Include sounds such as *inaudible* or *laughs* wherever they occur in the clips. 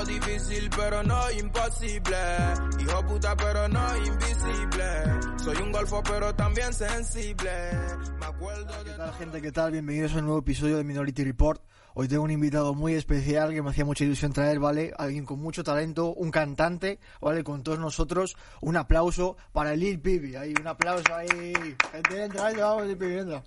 difícil, pero no imposible. Hijo puta, pero no invisible. Soy un golfo, pero también sensible. Me acuerdo de. ¿Qué tal, gente? ¿Qué tal? Bienvenidos a un nuevo episodio de Minority Report. Hoy tengo un invitado muy especial que me hacía mucha ilusión traer, ¿vale? Alguien con mucho talento, un cantante, ¿vale? Con todos nosotros. Un aplauso para Lil Pibi. Ahí, un aplauso ahí. Gente, entra, ahí, vamos, Lil Pibi, entra.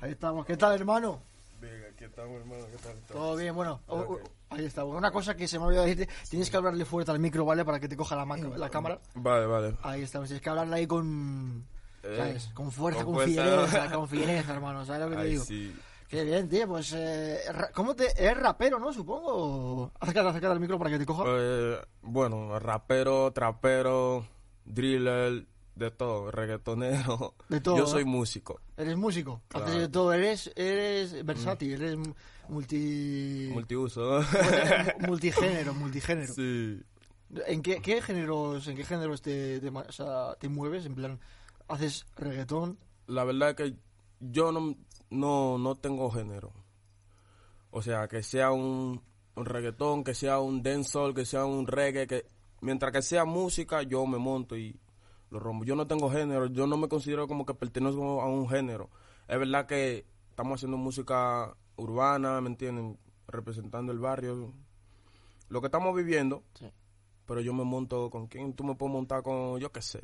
Ahí estamos. ¿Qué tal, hermano? Venga, aquí estamos, hermano. ¿Qué tal? Todo bien, bueno. o- o- ahí está. Una cosa que se me ha olvidado decirte, tienes que hablarle fuerte al micro, ¿vale? Para que te coja la, ma- la cámara. Vale, vale. Ahí estamos. Tienes que hablarle ahí con... Eh, ¿Sabes? Con fuerza, con con, fuerza. fiereza, con *laughs* fiereza, hermano. ¿Sabes lo que te digo? sí. Qué bien, tío, pues... Eh, ¿Cómo te...? ¿Eres rapero, no? Supongo. *laughs* Acércate, acércate al micro para que te coja. Eh, bueno, rapero, trapero, driller, de todo, reggaetonero. De todo, Yo ¿no? soy músico, Eres músico. Claro. Haces de todo. Eres, eres versátil, eres multi... multiuso. *laughs* multigénero, multigénero. sí. ¿En qué, qué géneros, en qué géneros te, te, ma- o sea, te mueves? En plan, ¿haces reggaetón? La verdad es que yo no, no, no tengo género. O sea, que sea un, un reggaetón, que sea un dancehall, que sea un reggae, que mientras que sea música, yo me monto y lo rompo. Yo no tengo género, yo no me considero como que pertenezco a un género. Es verdad que estamos haciendo música urbana, ¿me entienden? Representando el barrio. Lo que estamos viviendo, Sí. pero yo me monto con quien tú me puedes montar con, yo qué sé,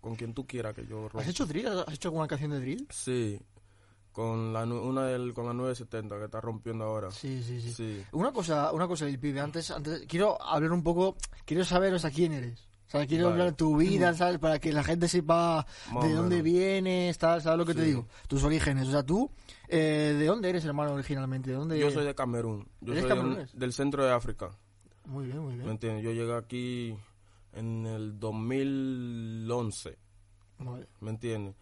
con quien tú quieras que yo rompa. ¿Has hecho drill? ¿Has hecho alguna canción de drill? Sí, con la, una del, con la 970 que está rompiendo ahora. Sí, sí, sí. Sí. Una cosa, una cosa, el pibe, antes, antes, quiero hablar un poco, quiero saber, o sea, quién eres. O sea, quiero Vale. hablar de tu vida, ¿sabes? Para que la gente sepa Más de dónde vienes, tal, ¿sabes lo que te digo? Tus orígenes. O sea, tú, eh, ¿de dónde eres, hermano, originalmente? ¿De dónde Yo soy de Camerún. Yo ¿Eres soy de del centro de África. Muy bien, muy ¿Me bien. entiendes? Yo llegué aquí en el 2011. Vale. ¿Me entiendes?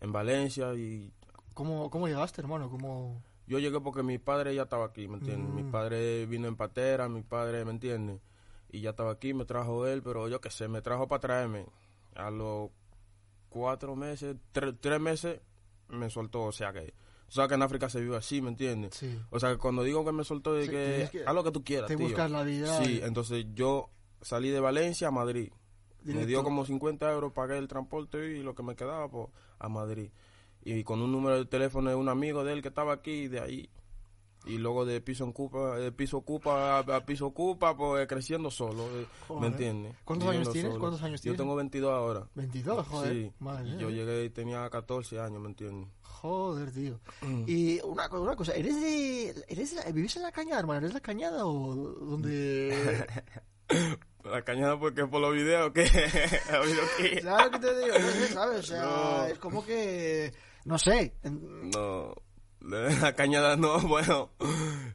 En Valencia y ¿Cómo, ¿Cómo llegaste, hermano? ¿Cómo...? yo llegué porque mi padre ya estaba aquí, ¿me entiendes? Mi Mm. padre vino en patera, mi padre, ¿me entiendes? Y ya estaba aquí, me trajo él, pero yo qué sé, me trajo para traerme. A los cuatro meses, tre- tres meses, me soltó, o sea que... O sea que en África se vive así, ¿me entiendes? Sí. O sea que cuando digo que me soltó de Sí, que, que- haz lo que tú quieras, te tío. buscas la vida. Sí, entonces yo salí de Valencia a Madrid. Me dio como 50 euros, pagué el transporte y lo que me quedaba pues, a Madrid. Y con un número de teléfono de un amigo de él que estaba aquí, de ahí. Y luego de piso en Cupa, de piso ocupa a, piso ocupa, pues creciendo solo, eh, Joder. ¿me entiendes? ¿Cuántos años tienes? solo. ¿Cuántos años Yo tienes? tengo 22 ahora. 22, joder. Sí, Madre y mía. yo llegué y tenía 14 años, ¿me entiendes? Joder, tío. Mm. Y una, una cosa, ¿eres de, eres de ¿vives en la cañada, hermano? ¿Eres de la cañada o donde...? *laughs* La cañada porque por los videos que *laughs* ha habido aquí. ¿Sabes lo que te digo? No sé, ¿sabes? O sea, No. es como que... No sé. No, la cañada no, *laughs* bueno,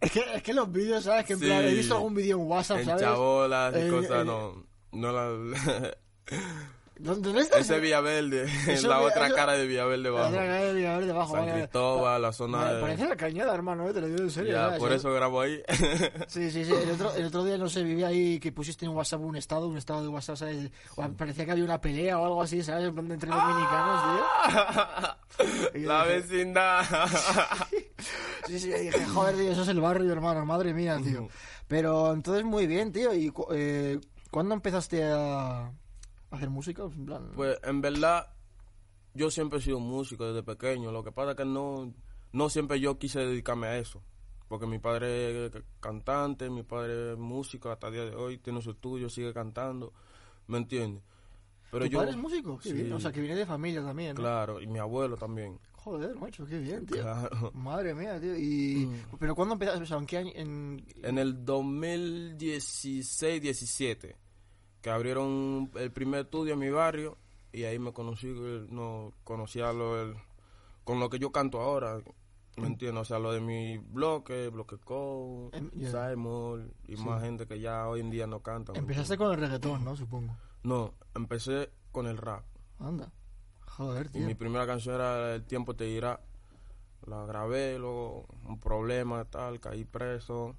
Es que, es que los vídeos, ¿sabes? Que en Sí. plan, he visto algún vídeo en WhatsApp, en ¿sabes? chabolas y Eh, cosas, eh, no, no la... *laughs* ¿Dónde, dónde estás? Ese Villaverde, *laughs* Eso la otra cara de Villaverde La abajo. otra cara de Villaverde debajo, San. Cristóbal, la zona Vale, de... Parece la cañada, hermano, ¿eh? te lo digo en serio. Ya, por eso grabo ahí. *laughs* Sí, sí, sí. El otro, el otro día, no sé, vi ahí que pusiste en WhatsApp un estado, un estado de WhatsApp, ¿sabes? O parecía que había una pelea o algo así, ¿sabes? En plan de entre dominicanos, tío. Yo la dije- vecindad. *laughs* Sí, sí, dije, joder, tío, eso es el barrio, hermano, madre mía, tío. Pero entonces, muy bien, tío. ¿Y eh, cuándo empezaste a hacer música? En plan... Pues en verdad, yo siempre he sido músico desde pequeño. Lo que pasa es que no, no siempre yo quise dedicarme a eso. Porque mi padre es cantante, mi padre es músico hasta el día de hoy, tiene su estudio, sigue cantando. ¿Me entiendes? Pero ¿Tu yo, padre es músico? Sí. bien, O sea, que viene de familia también, ¿no? Claro, y mi abuelo también. Joder, macho, qué bien, tío. Claro. Madre mía, tío. Y... Mm. ¿Pero cuándo empezaste? O sea, ¿en qué año? En... En el 2016-17, que abrieron el primer estudio en mi barrio, y ahí me conocí, no, conocí a lo, el- con lo que yo canto ahora, ¿me entiendes? O sea, lo de mi bloque, Bloque Co, Em. Simon, y más gente que ya hoy en día no canta. ¿me Empezaste con el reggaetón, ¿no? Supongo. No, empecé con el rap. Anda. Joder, Y tío. mi primera canción era El tiempo te dirá. La grabé, luego un problema, tal, caí preso.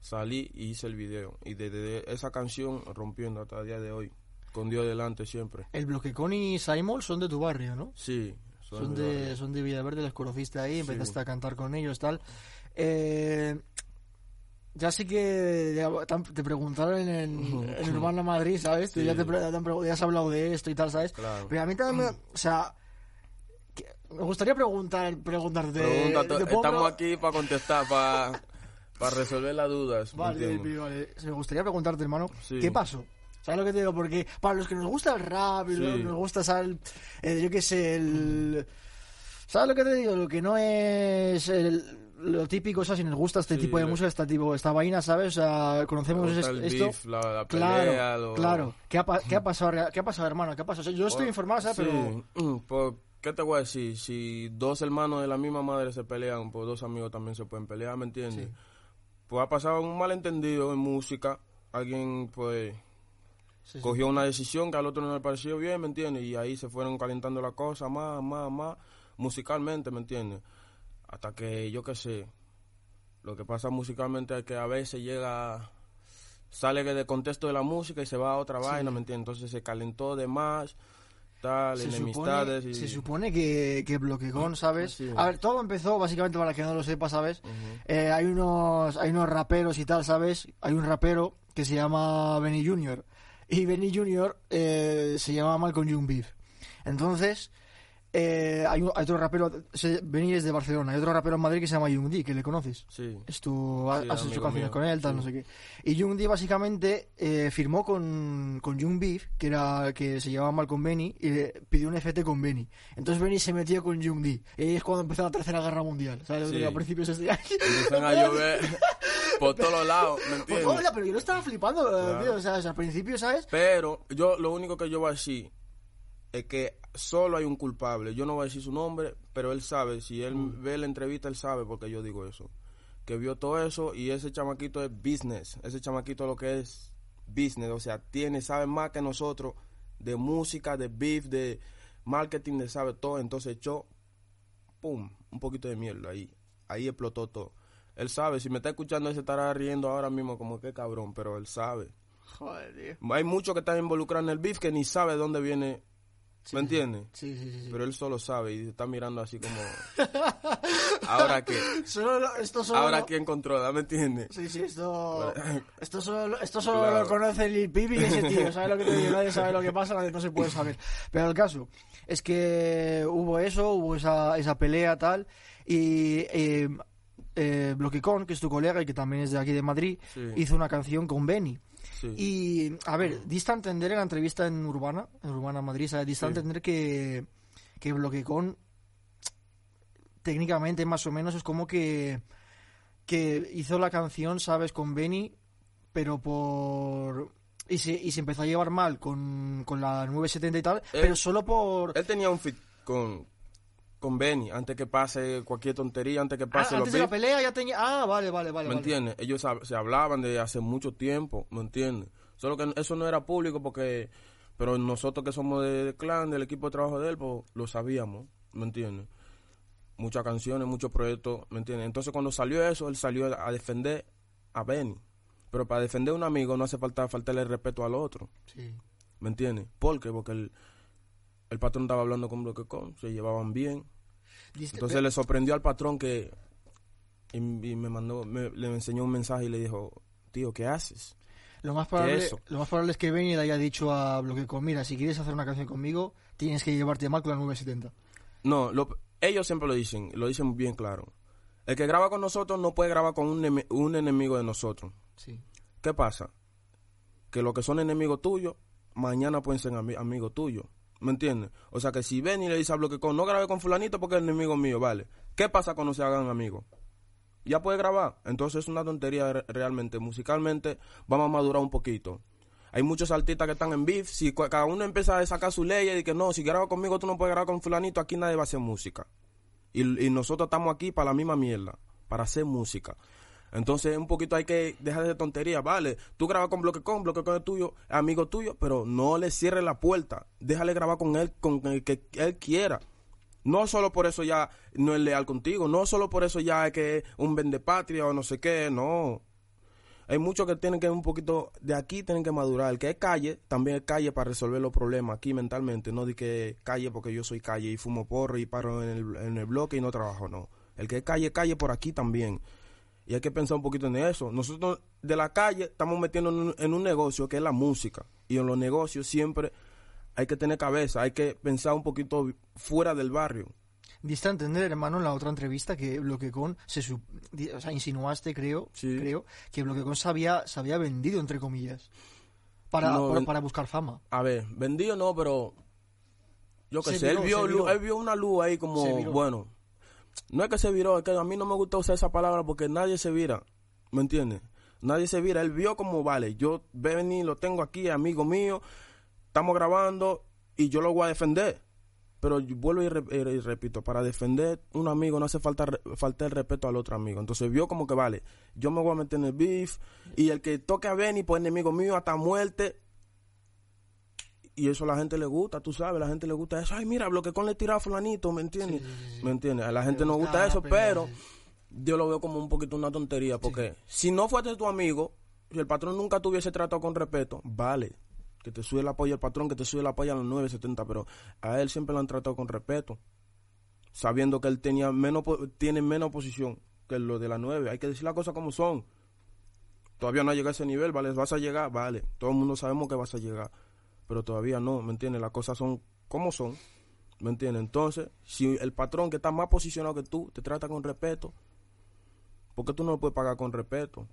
Salí y hice el video. Y desde esa canción rompiendo hasta el día de hoy. Con Dios delante siempre. El Bloquecón y Simon son de tu barrio, ¿no? Sí. Son de, barrio. son de Villaverde, les conociste ahí, Sí. empezaste a cantar con ellos, tal. Eh, Ya sé que te preguntaron en, en, Urbana Madrid, ¿sabes? Tú ya, te, ya has hablado de esto y tal, ¿sabes? Claro. Pero a mí también, me, o sea, me gustaría preguntar, preguntarte. Pregúntate, ¿te puedo estamos aquí para contestar, para para resolver las dudas. ¿me Vale, vale, Me gustaría preguntarte, hermano, Sí. ¿qué pasó? ¿Sabes lo que te digo? Porque para los que nos gusta el rap, Sí. nos gusta, ¿sabes? Yo qué sé, el... ¿Sabes lo que te digo? Lo que no es el- lo típico, o sea, si nos gusta este Sí, tipo de lo- música, esta, tipo, esta vaina, ¿sabes? O sea, conocemos es- el esto. beef, la, la Claro, lo- claro. ¿Qué ha, pa- qué ha pasado, ¿Qué ha pasado, hermano? ¿Qué ha pasado? O sea, yo estoy informado, ¿sabes? Sí, Pero... mm, *clears throat* pues, ¿qué te voy a decir? Si dos hermanos de la misma madre se pelean, pues dos amigos también se pueden pelear, ¿me entiendes? Pues ha pasado un malentendido en música. Alguien, pues, Sí, sí. cogió una decisión que al otro no le pareció bien, ¿me entiendes? Y ahí se fueron calentando las cosas más, más, más, musicalmente, ¿me entiendes? Hasta que, yo qué sé, lo que pasa musicalmente es que a veces llega, sale de contexto de la música y se va a otra vaina, ¿me entiendes? Entonces se calentó de más, tal, Se enemistades supone, y... se supone que, que Bloquegón, ¿sabes? Sí. A ver, todo empezó, básicamente, para que no lo sepa, ¿sabes? Eh, hay, unos, hay unos raperos y tal, ¿sabes? Hay un rapero que se llama Benny Jr. Y Benny Jr. eh, se llama Malcolm Young Beef. Entonces, eh, hay, un- hay otro rapero, se- es de Barcelona, hay otro rapero en Madrid que se llama Young D, que le conoces. Sí. Es tu, has Sí, has hecho canciones mío, con él, tal, sí. no sé qué. Y Young D básicamente eh, firmó con, con Young Beef, que era que se llevaba mal con Benny, y le pidió un FT con Benny. Entonces Benny se metió con Young D. Y es cuando empezó la tercera guerra mundial. ¿Sabes? lo Sí. A principios de este año. A llover por todos lados, ¿me *laughs* Pues, entiendes? hola, pero yo no estaba flipando, eh, Claro. tío, o sea, al principio, ¿sabes? Pero yo lo único que yo voy a decir es que solo hay un culpable. Yo no voy a decir su nombre, pero él sabe. Si él Mm. ve la entrevista, él sabe porque yo digo eso. Que vio todo eso y ese chamaquito es business. Ese chamaquito lo que es business. O sea, tiene, sabe más que nosotros de música, de beef, de marketing, de sabe todo. Entonces echó, pum, un poquito de mierda ahí. Ahí explotó todo. Él sabe, si me está escuchando, él se estará riendo ahora mismo como que cabrón, pero él sabe. Joder. Hay muchos que están involucrados en el beef que ni sabe de dónde viene. ¿Me entiendes? Sí, sí, sí. sí. Pero él solo sabe y está mirando así como. *laughs* ¿Ahora qué? Solo lo- esto solo ¿Ahora quién controla? ¿Me entiendes? Sí, sí, esto, *laughs* esto solo, esto solo Claro. lo conoce Lil Pipi y ese tío, ¿sabes lo que te digo? Nadie sabe lo que pasa, nadie no se puede saber. Pero el caso es que hubo eso, hubo esa, esa pelea tal, y eh, eh, Bloquicón, que es tu colega y que también es de aquí de Madrid, Sí. hizo una canción con Benny. Sí. Y, a ver, diste a entender en la entrevista en Urbana, en Urbana Madrid. Diste a Sí. entender que, que Bloquecon técnicamente más o menos es como que, que hizo la canción, ¿sabes? Con Benny, pero por... Y se, y se empezó a llevar mal con, con la 970 y tal, Él- pero solo por... Él tenía un fit con, con Benny antes que pase cualquier tontería, antes que Ah, pase los antes de la pelea ya tenía... Ah, vale, vale, vale. ¿Me vale. entiendes? Ellos se hablaban de hace mucho tiempo, ¿me entiendes? Solo que eso no era público porque... Pero nosotros que somos de, de clan, del equipo de trabajo de él, pues lo sabíamos, ¿me entiendes? Muchas canciones, muchos proyectos, ¿me entiendes? Entonces cuando salió eso, él salió a defender a Benny. Pero para defender a un amigo no hace falta faltarle el respeto al otro, Sí. ¿me entiendes? ¿Por qué? Porque el, el patrón estaba hablando con Bloque Con, se llevaban bien. Entonces le sorprendió al patrón que y, y me mandó, me- le enseñó un mensaje y le dijo, tío, ¿qué haces? Lo más, probable, eso? lo más probable es que Benny le haya dicho a Bloquecon, mira, si quieres hacer una canción conmigo, tienes que llevarte mal con la 970. No, lo- ellos siempre lo dicen, lo dicen bien claro. El que graba con nosotros no puede grabar con un, ene- un enemigo de nosotros. Sí. ¿Qué pasa? Que los que son enemigos tuyos, mañana pueden ser ami- amigos tuyos. ¿Me entiendes? O sea que si ven y le dice a Bloque con no grabe con fulanito porque es enemigo mío, vale. ¿Qué pasa cuando se hagan amigos? Ya puede grabar. Entonces es una tontería re- realmente. Musicalmente vamos a madurar un poquito. Hay muchos artistas que están en beef. Si cada uno empieza a sacar su ley y que no, si graba conmigo tú no puedes grabar con fulanito, aquí nadie va a hacer música. Y, y nosotros estamos aquí para la misma mierda, para hacer música. Entonces, un poquito hay que dejar de tontería, vale. Tú grabas con Bloque Con, Bloque Con es tuyo, amigo tuyo, pero no le cierres la puerta. Déjale grabar con él, con el que él quiera. No solo por eso ya no es leal contigo, no solo por eso ya es que es un vendepatria o no sé qué, no. Hay muchos que tienen que un poquito de aquí tienen que madurar. El que es calle, también es calle para resolver los problemas aquí mentalmente. No de que calle porque yo soy calle y fumo porro y paro en el, en el bloque y no trabajo, no. El que es calle, calle por aquí también. Y hay que pensar un poquito en eso. Nosotros de la calle estamos metiendo en un, negocio que es la música. Y en los negocios siempre hay que tener cabeza, hay que pensar un poquito fuera del barrio. Diste a entender, hermano, en la otra entrevista que Bloquecon se o sea, insinuaste, creo, Sí. creo, que Bloquecon se había, se había vendido, entre comillas, para, No, para, para buscar fama. A ver, vendido no, pero yo qué sé, él, vio, él vio una luz ahí como, bueno, no es que se viró, es que a mí no me gusta usar esa palabra porque nadie se vira, ¿me entiendes? Nadie se vira, él vio como, vale, yo venir, lo tengo aquí, amigo mío, estamos grabando y yo lo voy a defender. Pero vuelvo y, y repito, para defender un amigo no hace falta el respeto al otro amigo. Entonces vio como que vale, yo me voy a meter en el beef y el que toque a Benny, pues enemigo mío hasta muerte. Y eso a la gente le gusta, tú sabes, a la gente le gusta eso. Ay, mira, lo que con le tiraba a fulanito, ¿me entiendes? ¿Me entiendes? A la gente no gusta eso, pero yo lo veo como un poquito una tontería, porque si no fuese tu amigo, si el patrón nunca te hubiese tratado con respeto, vale, que te sube el apoyo al patrón, que te sube el apoyo a los 970, pero a él siempre lo han tratado con respeto, sabiendo que él tenía menos tiene menos posición que lo de la 9. Hay que decir las cosas como son. Todavía no ha llegado a ese nivel, ¿vale? Vas a llegar, vale. Todo el mundo sabemos que vas a llegar, pero todavía no, ¿me entiendes? Las cosas son como son. ¿Me entiendes? Entonces, si el patrón que está más posicionado que tú te trata con respeto, ¿por qué tú no lo puedes pagar con respeto?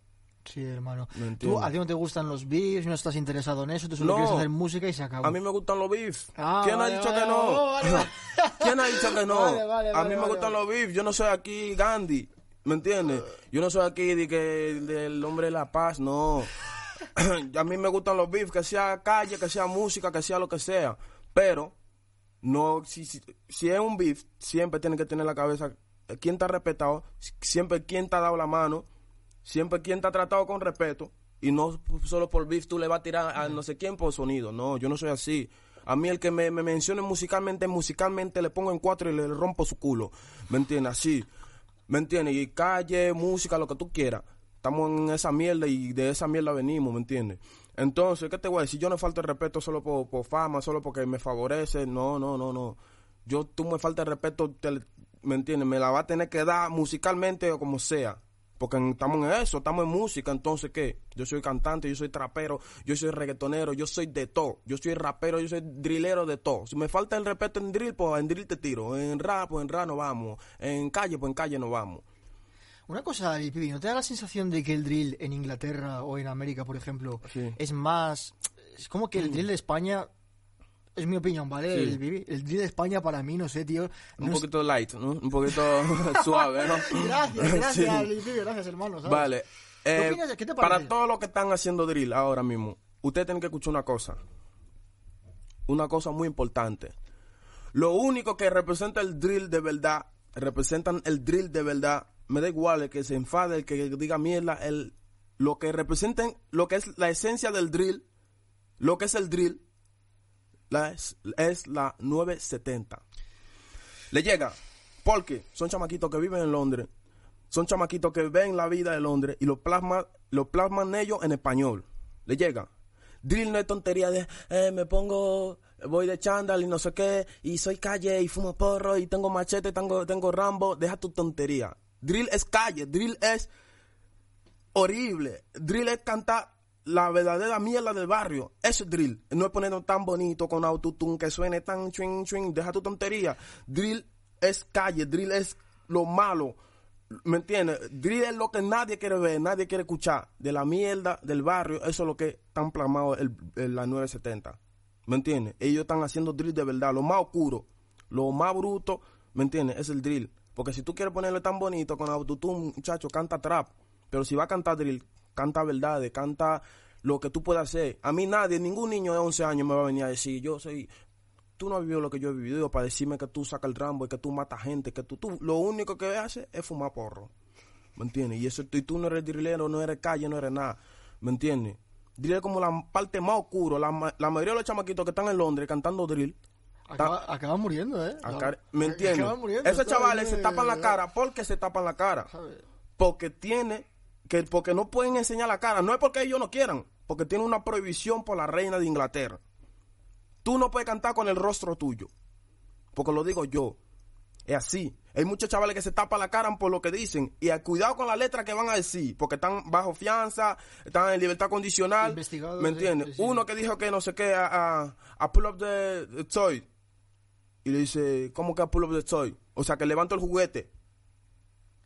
Sí, hermano. ¿Me Tú, a ti no te gustan los beats, no estás interesado en eso, tú solo No. quieres hacer música y se acabó. A mí me gustan los beef. Ah, ¿Quién vale, ha dicho vale, que no? vale. *laughs* ¿Quién ha dicho que no? Vale, vale, a vale, mí me gustan los beef. Yo no soy aquí Gandhi. ¿Me entiendes? Yo no soy aquí de que del hombre de la paz, no. *clears throat* a mí me gustan los beef, que sea calle, que sea música, que sea lo que sea. Pero, no, si, si, es un beef, siempre tiene que tener la cabeza eh, quién ha respetado, siempre quién te ha dado la mano, siempre quien te ha tratado con respeto y no solo por beef tú le vas a tirar a no sé quién por sonido. No, yo no soy así. A mí el que me, me mencione musicalmente, musicalmente le pongo en cuatro y le rompo su culo. ¿Me entiendes? Así. ¿Me entiendes? Y calle, música, lo que tú quieras. Estamos en esa mierda y de esa mierda venimos, ¿me entiendes? Entonces, ¿qué te voy a decir? Yo no falto el respeto solo por, fama, solo porque me favorece. No, no, no, no. Yo, tú me falta el respeto, ¿me entiendes? Me la va a tener que dar musicalmente o como sea. Porque estamos en eso, estamos en música, entonces ¿qué? Yo soy cantante, yo soy trapero, yo soy reggaetonero, yo soy de todo. Yo soy rapero, yo soy drillero de todo. Si me falta el respeto en drill, pues en drill te tiro. En rap, pues en rap no vamos. En calle, pues en calle no vamos. Una cosa, Lil Pibi, ¿no te da la sensación de que el drill en Inglaterra o en América, por ejemplo, Sí. Mm. es más... Es como que el drill de España... Es mi opinión, ¿vale? Sí. El, el drill de España para mí, no sé, tío... Un es- poquito light, ¿no? Un poquito *laughs* suave, ¿no? *laughs* Gracias, *laughs* gracias, Sí. Gracias, hermano. ¿sabes? Vale. ¿Qué eh, opinas qué te parece? para todos los que están haciendo drill ahora mismo, ustedes tienen que escuchar una cosa. Una cosa muy importante. Lo único que representa el drill de verdad, representan el drill de verdad, me da igual el que se enfade, el que diga mierda, el, lo que representen, lo que es la esencia del drill, lo que es el drill, la es, es la 970. Le llega, porque son chamaquitos que viven en Londres, son chamaquitos que ven la vida de Londres y lo plasman, lo plasman ellos en español. Le llega. Drill no es tontería de eh, me pongo, voy de chándal y no sé qué, y soy calle y fumo porro y tengo machete, tengo, tengo rambo, deja tu tontería. Drill es calle, drill es horrible. Drill es cantar la verdadera mierda del barrio. Eso es drill. No es ponerlo tan bonito con autotune que suene tan ching ching. Deja tu tontería. Drill es calle. Drill es lo malo. ¿Me entiendes? Drill es lo que nadie quiere ver, nadie quiere escuchar. De la mierda del barrio, eso es lo que están plasmado en la 970. ¿Me entiendes? Ellos están haciendo drill de verdad. Lo más oscuro, lo más bruto, ¿me entiendes? Es el drill. Porque si tú quieres ponerlo tan bonito con autotune, muchacho, canta trap. Pero si va a cantar drill, canta verdades, canta lo que tú puedas hacer. A mí nadie, ningún niño de 11 años me va a venir a decir, yo soy... Tú no has vivido lo que yo he vivido para decirme que tú sacas el rambo y que tú matas gente, que tú, lo único que haces es fumar porro. ¿Me entiendes? Y eso y tú no eres drillero, no eres calle, no eres nada. ¿Me entiendes? Drill es como la parte más oscura. La, la mayoría de los chamaquitos que están en Londres cantando drill, Acaba- acaban muriendo, ¿eh? acá- ¿me entiendes? Esos chavales se tapan la cara. ¿Por qué se tapan la cara? ¿sabes? porque tiene que porque no pueden enseñar la cara no es porque ellos no quieran porque tiene una prohibición por la reina de Inglaterra tú no puedes cantar con el rostro tuyo porque lo digo yo es así Hay muchos chavales que se tapan la cara por lo que dicen. Y cuidado con la letra que van a decir, porque están bajo fianza, están en libertad condicional. ¿Me entiendes? sí, sí. Uno que dijo que no sé qué, a, a, a pull up the, the toy. Y le dice, ¿cómo que a pull up the toy? O sea, que levanto el juguete.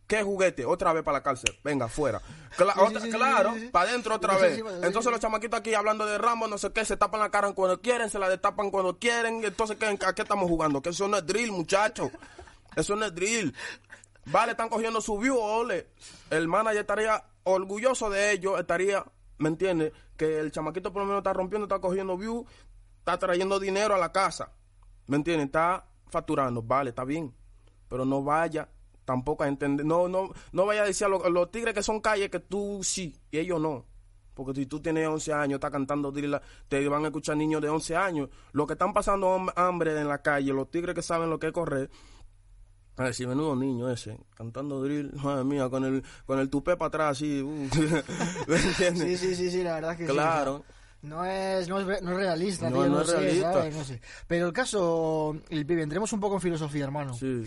¿Qué juguete? Otra vez para la cárcel. Venga, fuera. Cla- Sí, sí, otra- sí, sí, claro, para adentro otra vez. Entonces los chamaquitos aquí hablando de Rambo, no sé qué, se tapan la cara cuando quieren, se la destapan cuando quieren. Entonces, ¿qué, ¿a qué estamos jugando? Que eso no es drill, muchachos. Eso no es drill. Vale, están cogiendo su view, ole. El manager estaría orgulloso de ellos, estaría, ¿me entiendes? Que el chamaquito por lo menos está rompiendo, está cogiendo view, está trayendo dinero a la casa. ¿Me entiendes? Está facturando, vale, está bien. Pero no vaya tampoco a entender, no, no, no vaya a decir a los, a los tigres que son calles que tú sí y ellos no. Porque si tú tienes 11 años, estás cantando drill, te van a escuchar niños de 11 años. Los que están pasando ham- hambre en la calle, los tigres que saben lo que es correr, a ver, si menudo niño ese, cantando drill, madre mía, con el, con el tupé para atrás, así. uh, *laughs* ¿Me entiendes? Sí, sí, sí, sí, la verdad que sí, Claro. No es, no es, no es realista, No, tío, no no, es sé, realista. ¿sabes? No sé. Pero el caso, el pibe, entremos un poco en filosofía, hermano. Sí.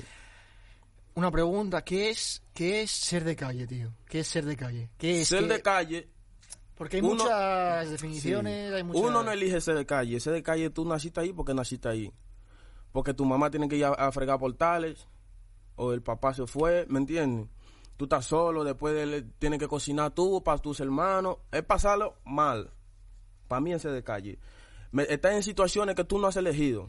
Una pregunta, ¿qué es, ¿qué es ser de calle, tío? ¿Qué es ser de calle? ¿Qué es Ser que- de calle, Porque hay uno- muchas definiciones, Sí. hay muchas... Uno no elige ser de calle. Ser de calle, tú naciste ahí porque naciste ahí. Porque tu mamá tiene que ir a, a fregar portales. O el papá se fue, ¿me entiendes? Tú estás solo, después de- tienes que cocinar tú para tus hermanos. Es pasarlo mal. Para mí es ser de calle. Estás en situaciones que tú no has elegido.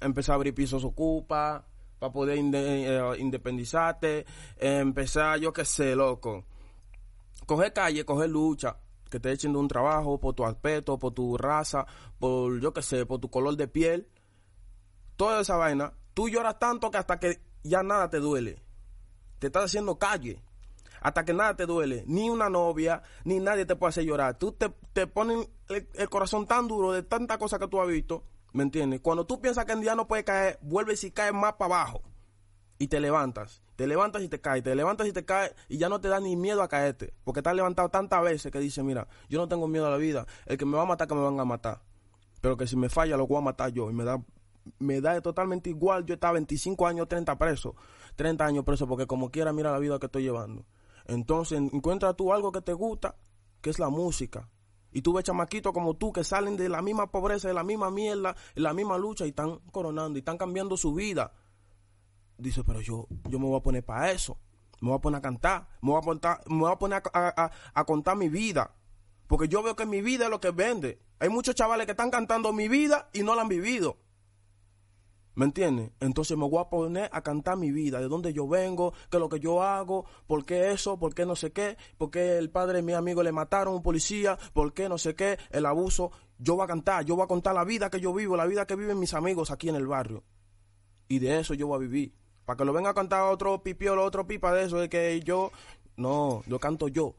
Empezar a abrir pisos ocupa, para poder eh, independizarte. empezar, yo qué sé, loco coger calle, coger lucha, que te echen de un trabajo por tu aspecto, por tu raza, por yo qué sé, por tu color de piel, toda esa vaina, tú lloras tanto que hasta que ya nada te duele. Te estás haciendo calle. Hasta que nada te duele. Ni una novia, ni nadie te puede hacer llorar. Tú te, te ponen el, corazón tan duro de tanta cosa que tú has visto. ¿Me entiendes? Cuando tú piensas que el día no puede caer, vuelves y caes más para abajo y te levantas. Te levantas y te caes, te levantas y te caes y ya no te da ni miedo a caerte. Porque te has levantado tantas veces que dices, mira, yo no tengo miedo a la vida. El que me va a matar, que me van a matar. Pero que si me falla, lo voy a matar yo. Y me da, me da totalmente igual. Yo estaba 25 años, 30 preso. 30 años preso porque como quiera, mira la vida que estoy llevando. Entonces, encuentra tú algo que te gusta, que es la música. Y tú ves chamaquitos como tú que salen de la misma pobreza, de la misma mierda, de la misma lucha y están coronando y están cambiando su vida dice, pero yo, yo me voy a poner para eso. Me voy a poner a cantar. Me voy a, poner a contar mi vida. Porque yo veo que mi vida es lo que vende. Hay muchos chavales que están cantando mi vida y no la han vivido. ¿Me entiendes? Entonces me voy a poner a cantar mi vida, de dónde yo vengo, qué es lo que yo hago, por qué eso, por qué no sé qué, por qué el padre de mi amigo le mataron a un policía, por qué no sé qué, el abuso. Yo voy a cantar, yo voy a contar la vida que yo vivo, la vida que viven mis amigos aquí en el barrio. Y de eso yo voy a vivir. Para que lo venga a cantar otro pipiolo, otro pipa de eso, de que yo... No, yo canto yo.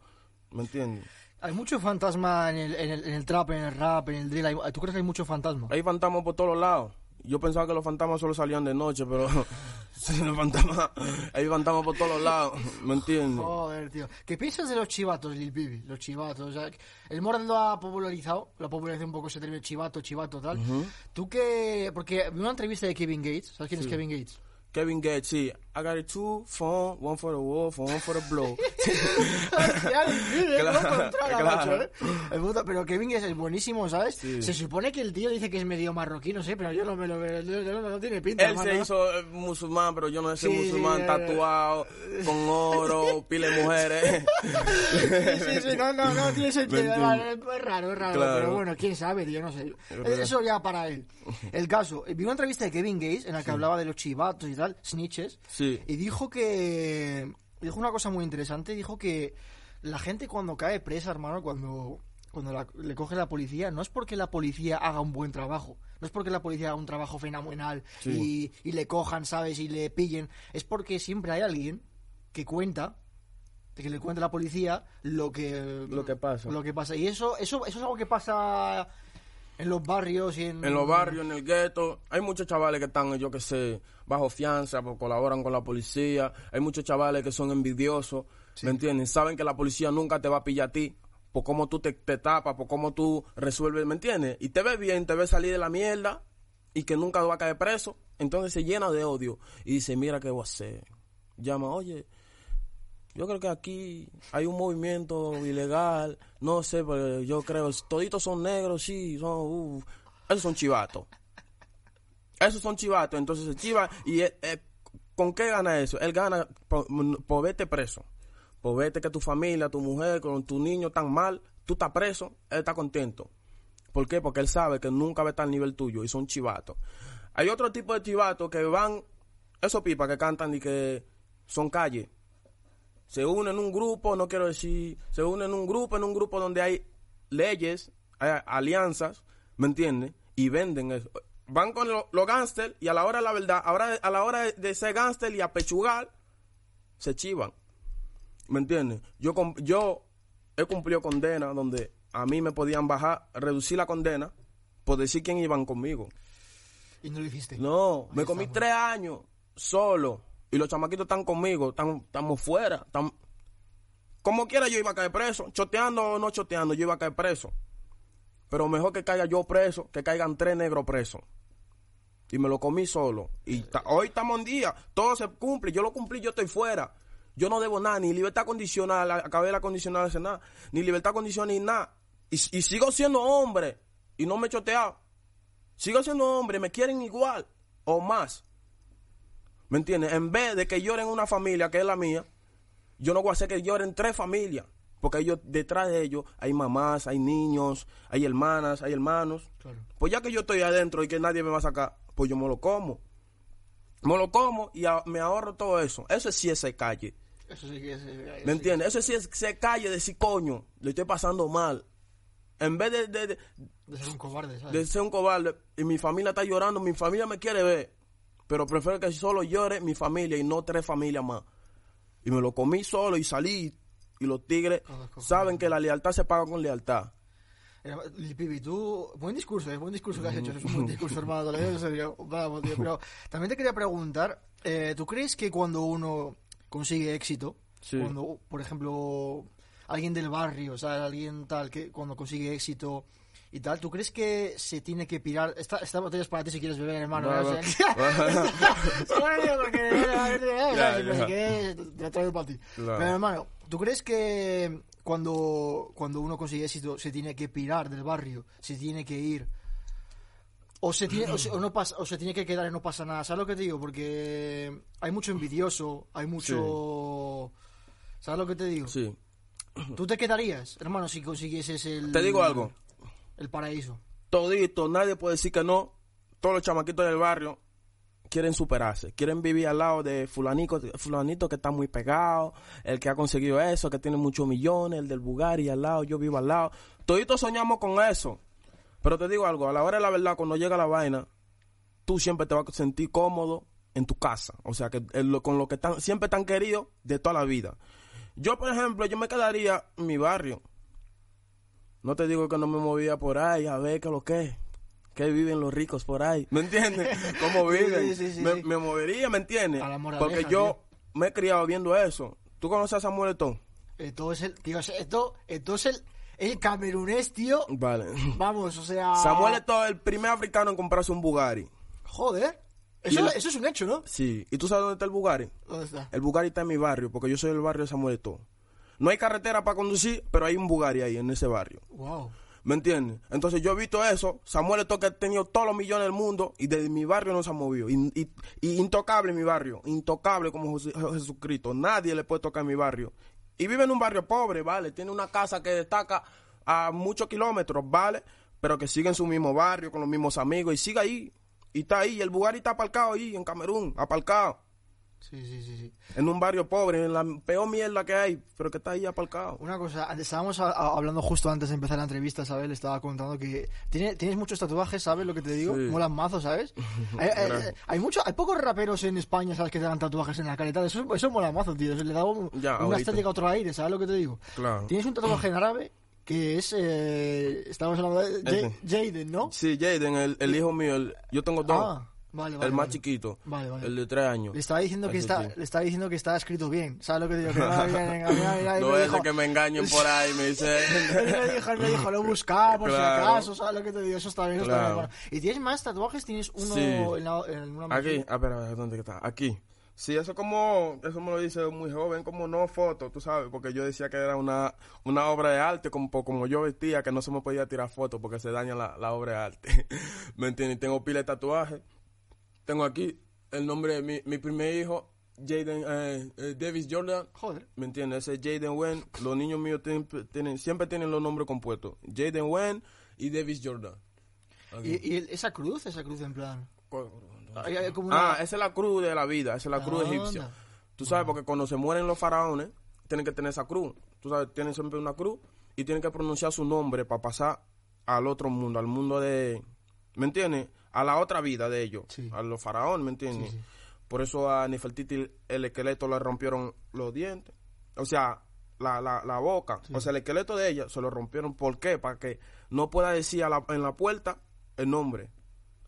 ¿Me entiendes? Hay mucho fantasma en el, en, el, en el trap, en el rap, en el drill. ¿Tú crees que hay mucho fantasma? Hay fantasmas por todos lados. Yo pensaba que los fantasmas solo salían de noche, pero *laughs* los fantasmas, hay fantasmas por todos lados, ¿me entiendes? Joder, tío. ¿Qué piensas de los chivatos, Lil Bibi? Los chivatos. O sea, el Moral lo ha popularizado, lo ha popularizado un poco ese término chivato, chivato, tal. ¿Tú qué...? Porque vi una entrevista de Kevin Gates. ¿Sabes quién es Kevin Gates? Kevin Gates, sí. I got it two phone, one for the wolf, one for the blow. *laughs* *laughs* Claro, claro. ¿eh? El puto- pero Kevin Gates es buenísimo, ¿sabes? Sí. Se supone que el tío dice que es medio marroquí, no sé, pero yo no me lo veo. no, no tiene pinta, Él se hizo eh, musulmán, pero yo no sé Sí, musulmán sí, eh. tatuado, con oro, *laughs* pile mujeres. Sí, sí, sí, no, no, no tiene sentido. Es raro, es raro, Claro. pero bueno, quién sabe, tío, no sé. Eso ya para él. El caso, vi una entrevista de Kevin Gates en la que hablaba de los chivatos y tal, snitches, Sí. Y dijo que. Dijo una cosa muy interesante, dijo que la gente cuando cae presa, hermano, cuando. Cuando la- le coge la policía, no es porque la policía haga un buen trabajo, no es porque la policía haga un trabajo fenomenal Sí. y, y le cojan, ¿sabes? Y le pillen, es porque siempre hay alguien que cuenta de que le cuente a la policía lo que Lo que pasa. lo que pasa y eso eso eso es algo que pasa en los barrios y en En los barrios, en el gueto, hay muchos chavales que están, yo qué sé, bajo fianza, pues, colaboran con la policía. Hay muchos chavales que son envidiosos, ¿me entiendes? Saben que la policía nunca te va a pillar a ti, por cómo tú te, te tapas, por cómo tú resuelves, ¿me entiendes? Y te ves bien, te ves salir de la mierda y que nunca va a caer preso. Entonces se llena de odio y dice, mira qué voy a hacer. Llama, oye, yo creo que aquí hay un movimiento ilegal, no sé, pero yo creo, toditos son negros, sí, son, uh, esos son chivatos. Esos son chivatos, entonces el chiva, y eh, eh, ¿con qué gana eso? Él gana por, por verte preso, por verte que tu familia, tu mujer, con tu niño tan mal, tú estás preso, él está contento. ¿Por qué? Porque él sabe que nunca va a estar al nivel tuyo y son chivatos. Hay otro tipo de chivatos que van, esos pipas que cantan y que son calles. Se unen en un grupo, no quiero decir, se unen en un grupo, en un grupo donde hay leyes, hay alianzas, ¿me entiendes? Y venden eso. Van con los lo gángsters y a la hora de la verdad, ahora a la hora de ser gángster y apechugar, se chivan. ¿Me entiendes? Yo, yo he cumplido condena donde a mí me podían bajar, reducir la condena por decir quién iban conmigo. ¿Y no lo hiciste? No, me comí tres años solo y los chamaquitos están conmigo, estamos fuera. Están... Como quiera yo iba a caer preso, choteando o no choteando, yo iba a caer preso. Pero mejor que caiga yo preso, que caigan tres negros presos. Y me lo comí solo. Y hoy estamos en día, todo se cumple, yo lo cumplí, yo estoy fuera. Yo no debo nada, ni libertad condicional, acabé la condicional de nada, ni libertad condicional ni nada. Y, sigo siendo hombre y no me he choteado. Sigo siendo hombre, me quieren igual o más. ¿Me entiendes? En vez de que lloren una familia que es la mía, yo no voy a hacer que lloren tres familias. Porque ellos, detrás de ellos hay mamás, hay niños, hay hermanas, hay hermanos. Pues ya que yo estoy adentro y que nadie me va a sacar, pues yo me lo como. Me lo como y me ahorro todo eso. Eso sí es calle. Eso sí que es. ¿Me entiendes? Eso sí es se calle de decir, coño, le estoy pasando mal. En vez de, de, de, ser un cobarde, ¿sabes? De ser un cobarde. Y mi familia está llorando, mi familia me quiere ver. Pero prefiero que solo llore mi familia y no tres familias más. Y me lo comí solo y salí. Y los tigres saben que la lealtad se paga con lealtad. Pibi, tú, buen discurso, es buen discurso que has hecho, es un buen discurso, hermano, en serio, *laughs* vamos, tío, pero también te quería preguntar, eh, ¿tú crees que cuando uno consigue éxito, cuando, por ejemplo, alguien del barrio, ¿sabes? Alguien tal, que cuando consigue éxito y tal, ¿tú crees que se tiene que pirar? Esta, esta botella es para ti si quieres beber, hermano. No, no. Pero, hermano, ¿tú crees que cuando, cuando uno consigue éxito se tiene que pirar del barrio, se tiene que ir. O se, tiene, o, no pasa, o se tiene que quedar y no pasa nada. ¿Sabes lo que te digo? Porque hay mucho envidioso, hay mucho... ¿Sabes lo que te digo? Sí. ¿Tú te quedarías, hermano, si consiguieses el... Te digo algo. El paraíso. Todito, nadie puede decir que no. Todos los chamaquitos del barrio quieren superarse, quieren vivir al lado de fulanito, fulanito que está muy pegado, el que ha conseguido eso, que tiene muchos millones, el del Bugatti al lado, yo vivo al lado. Toditos soñamos con eso. Pero te digo algo, a la hora de la verdad, cuando llega la vaina, tú siempre te vas a sentir cómodo en tu casa. O sea, que con lo que están, siempre tan querido de toda la vida. Yo, por ejemplo, yo me quedaría en mi barrio. No te digo que no me movía por ahí a ver qué lo que es que viven los ricos por ahí. ¿Me entiendes? *laughs* ¿Cómo viven? me, movería, ¿me entiendes? Porque yo me he criado viendo eso. ¿Tú conoces a Samuel Eto'o? Esto es el, tío, esto, esto es el, el camerunés, tío. Vale. *laughs* Vamos, o sea... Samuel Eto'o es el primer africano en comprarse un Bugatti. Joder. Eso, eso, es un hecho, ¿no? Sí. ¿Y tú sabes dónde está el Bugatti? ¿Dónde está? El Bugatti está en mi barrio, porque yo soy del barrio de Samuel Eto'o. No hay carretera para conducir, pero hay un Bugatti ahí, en ese barrio. Wow. ¿Me entiendes? Entonces yo he visto eso. Samuel que ha tenido todos los millones del mundo y de mi barrio no se ha movido. Y, intocable mi barrio. Intocable como Jesucristo. Nadie le puede tocar mi barrio. Y vive en un barrio pobre, ¿vale? Tiene una casa que destaca a muchos kilómetros, ¿vale? Pero que sigue en su mismo barrio, con los mismos amigos. Y sigue ahí. Y está ahí. Y el Bugatti está aparcado ahí, en Camerún. Aparcado. Sí, sí, sí, sí. En un barrio pobre, en la peor mierda que hay, pero que está ahí aparcado. Una cosa, estábamos hablando justo antes de empezar la entrevista, ¿sabes? Le estaba contando que tiene, tienes muchos tatuajes, ¿sabes lo que te digo? Molan mazo, ¿sabes? *laughs* hay, hay, mucho, hay pocos raperos en España, ¿sabes? Que te dan tatuajes en la careta. Eso, eso mola mazo, tío. Le da una estética a otro aire, ¿sabes lo que te digo? Claro. Tienes un tatuaje en árabe que es, eh, estamos hablando de Jaden, ¿no? Sí, Jaden, el, el hijo mío. yo tengo dos. Ah. Vale, vale, el más vale. chiquito, Vale, vale. el de tres años. Le estaba diciendo que está, sí. le estaba diciendo que estaba escrito bien. ¿Sabes lo que te digo? Que *laughs* no y No es dijo- que me engañen por ahí, me dice. *laughs* Él me dijo, él me dijo, lo buscaba por Claro. si acaso, ¿sabes lo que te digo? Eso está bien, eso está bien. hermano. ¿Y tienes más tatuajes? ¿Tienes uno Sí. en, la, en una Aquí, a ver, a ver, ¿dónde está? Aquí. Sí, eso como, eso me lo dice muy joven, como no foto, tú sabes, porque yo decía que era una, una obra de arte, como, como yo vestía, que no se me podía tirar fotos porque se daña la, la obra de arte. *laughs* ¿Me entiendes? Tengo pila de tatuajes. Tengo aquí el nombre de mi, mi primer hijo, Jaden eh, eh, Davis Jordan. Joder. ¿Me entiendes? Ese es Jaden Wen. Los niños míos tienen, tienen- siempre tienen los nombres compuestos. Jaden Wen y Davis Jordan. ¿Y, esa cruz? Esa cruz en plan... ¿Cuál? Hay- hay como una- Ah, esa es la cruz de la vida, esa es la cruz Anda. egipcia. Tú sabes, porque cuando se mueren los faraones, tienen que tener esa cruz. Tú sabes, tienen siempre una cruz y tienen que pronunciar su nombre para pasar al otro mundo, al mundo de... ¿Me entiendes? A la otra vida de ellos, Sí. a los faraones, ¿me entiendes? Sí, sí. Por eso a Nefertiti el esqueleto le rompieron los dientes. O sea, la, la, la boca. O sea, el esqueleto de ella se lo rompieron. ¿Por qué? Para que no pueda decir a la- en la puerta el nombre.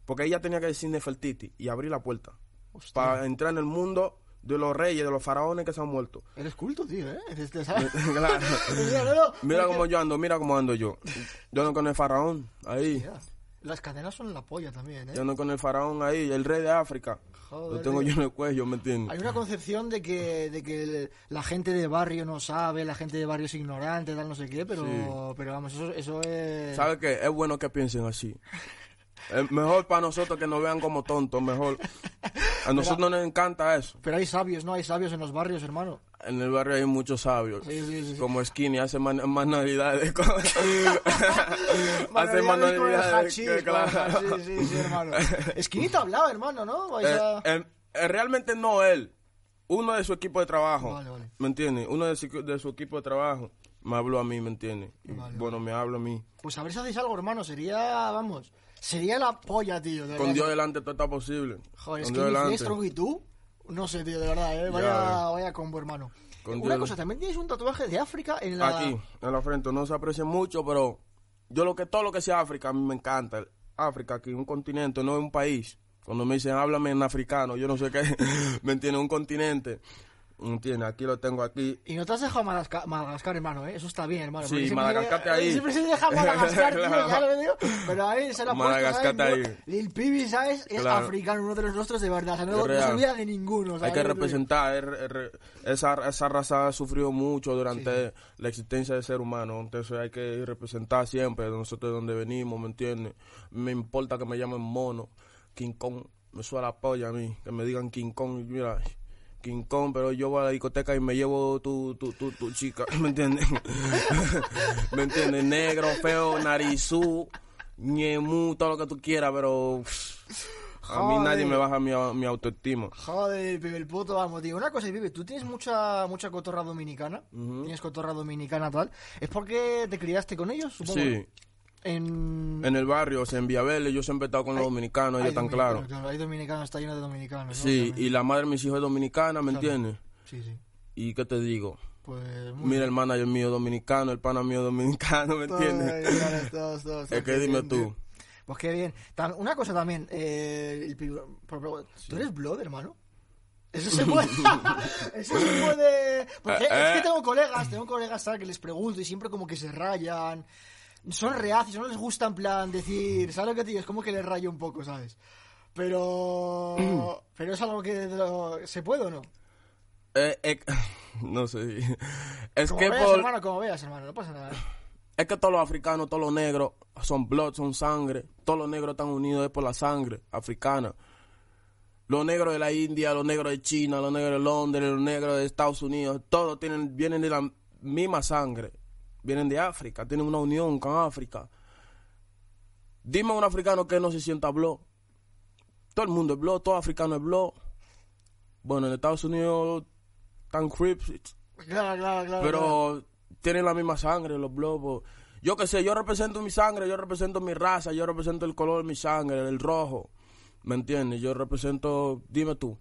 Porque ella tenía que decir Nefertiti y abrir la puerta. Hostia. Para entrar en el mundo de los reyes, de los faraones que se han muerto. Eres culto, tío, ¿eh? Eres- te *laughs* sabes- claro. *laughs* Mira, no, no, cómo yo ando, mira cómo ando yo. Yo ando con el faraón ahí. Las cadenas son la polla también, ¿eh? Yo ando con el faraón ahí, el rey de África. Joder, Lo tengo tío. yo en el cuello, ¿me entiendes? Hay una concepción de que, de que el- la gente de barrio no sabe, la gente de barrio es ignorante, tal, no sé qué, pero, Sí. pero vamos, eso, eso es... ¿Sabes qué? Es bueno que piensen así. Es mejor para nosotros que nos vean como tontos, mejor. A *laughs* nosotros nos encanta eso. Pero hay sabios, ¿no? Hay sabios en los barrios, hermano. En el barrio hay muchos sabios. Sí, sí, sí. Como Skinny hace man- manualidades. con- *laughs* hace Manualidades hachís, que- claro. hachís, sí, sí, hermano. *laughs* Esquinita hablaba, hermano, ¿no? Eh, a- eh, eh, realmente no él. Uno de su equipo de trabajo. Vale, vale. ¿Me entiendes? Uno de su, de su equipo de trabajo me habló a mí, ¿me entiendes? Vale, bueno, me habla a mí. Pues a ver si hacéis algo, hermano. Sería, vamos, sería la polla, tío. de Con. Dios delante todo está posible. Joder, es Con que Dios delante. Strong y tú, no sé, tío, de verdad, ¿eh? Ya Vaya, vaya combo, hermano. Con Una Dios- cosa, también tienes un tatuaje de África en la... Aquí, en la frente, no se aprecia mucho, pero yo lo que todo lo que sea África, a mí me encanta. África, aquí, un continente, no es un país. Cuando me dicen, háblame en africano, yo no sé qué, *laughs* me entiende, un continente. ¿Me entiendes? Aquí lo tengo aquí. Y no te has dejado Madagascar, Madagascar, hermano, ¿eh? Eso está bien, hermano. Sí, porque siempre Madagascar se- te ahí. Siempre se deja Madagascar, *laughs* tío, Claro. ya lo digo. Pero ahí se la puesto, Madagascar te ahí. Lil Pibi, ¿sabes? Es Claro. africano, uno de los nuestros de verdad. O sea, no, no se olvida de ninguno, Hay ¿sabes? que te digo. representar. es re- re- esa, esa raza ha sufrido mucho durante la existencia del ser humano. Entonces hay que representar siempre nosotros de donde venimos, ¿me entiendes? Me importa que me llamen mono, King Kong. Me suena la polla a mí, que me digan King Kong. Mira, King Kong, pero yo voy a la discoteca y me llevo tu, tu, tu, tu chica, *laughs* ¿me entiendes? *laughs* ¿Me entiendes? Negro, feo, narizú, ñemú, todo lo que tú quieras, pero... A mí Joder. nadie me baja mi, mi autoestima. Joder, pibe, el puto vamos, tío. Una cosa, pibe, tú tienes mucha mucha cotorra dominicana. Tienes cotorra dominicana tal. ¿Es porque te criaste con ellos, supongo? Sí, En... en el barrio, o sea, en Villaverde, yo siempre he estado con los dominicanos, ellos están claros. Hay dominicanos, está lleno de dominicanos. ¿no? Sí, y la madre de mis hijos es dominicana, ¿me Claro. entiendes? Sí, sí. ¿Y qué te digo? Pues Mira, el manager mío dominicano, el pana mío dominicano, ¿me Todos, entiendes? todos, todos, todos, Es que dime bien, tú. Pues qué bien. Una cosa también, eh, el ¿tú eres blood, hermano? Eso se *laughs* puede. *laughs* Eso se puede. Porque Eh, es que eh. tengo colegas, tengo colegas ¿sabes? que les pregunto y siempre como que se rayan. Son reacios, no les gusta en plan decir, ¿sabes lo que te digo? Es como que les rayo un poco, ¿sabes? Pero. *clears throat* pero es algo que lo- se puede o no. Eh, eh, *laughs* no sé. *laughs* Es Como que, veas, por- hermano, como veas, hermano, no pasa nada. es que todos los africanos, todos los negros son blood, son sangre. Todos los negros están unidos es por la sangre africana. Los negros de la India, los negros de China, los negros de Londres, los negros de Estados Unidos, todos tienen, vienen de la misma sangre. Vienen de África, tienen una unión con África. Dime a un africano que no se sienta blood. Todo el mundo es blood, todo africano es blood. Bueno, en Estados Unidos están crips, Claro, claro, claro. pero tienen la misma sangre los globos. Yo qué sé, yo represento mi sangre, yo represento mi raza, yo represento el color de mi sangre, el rojo. ¿Me entiendes? Yo represento, dime tú.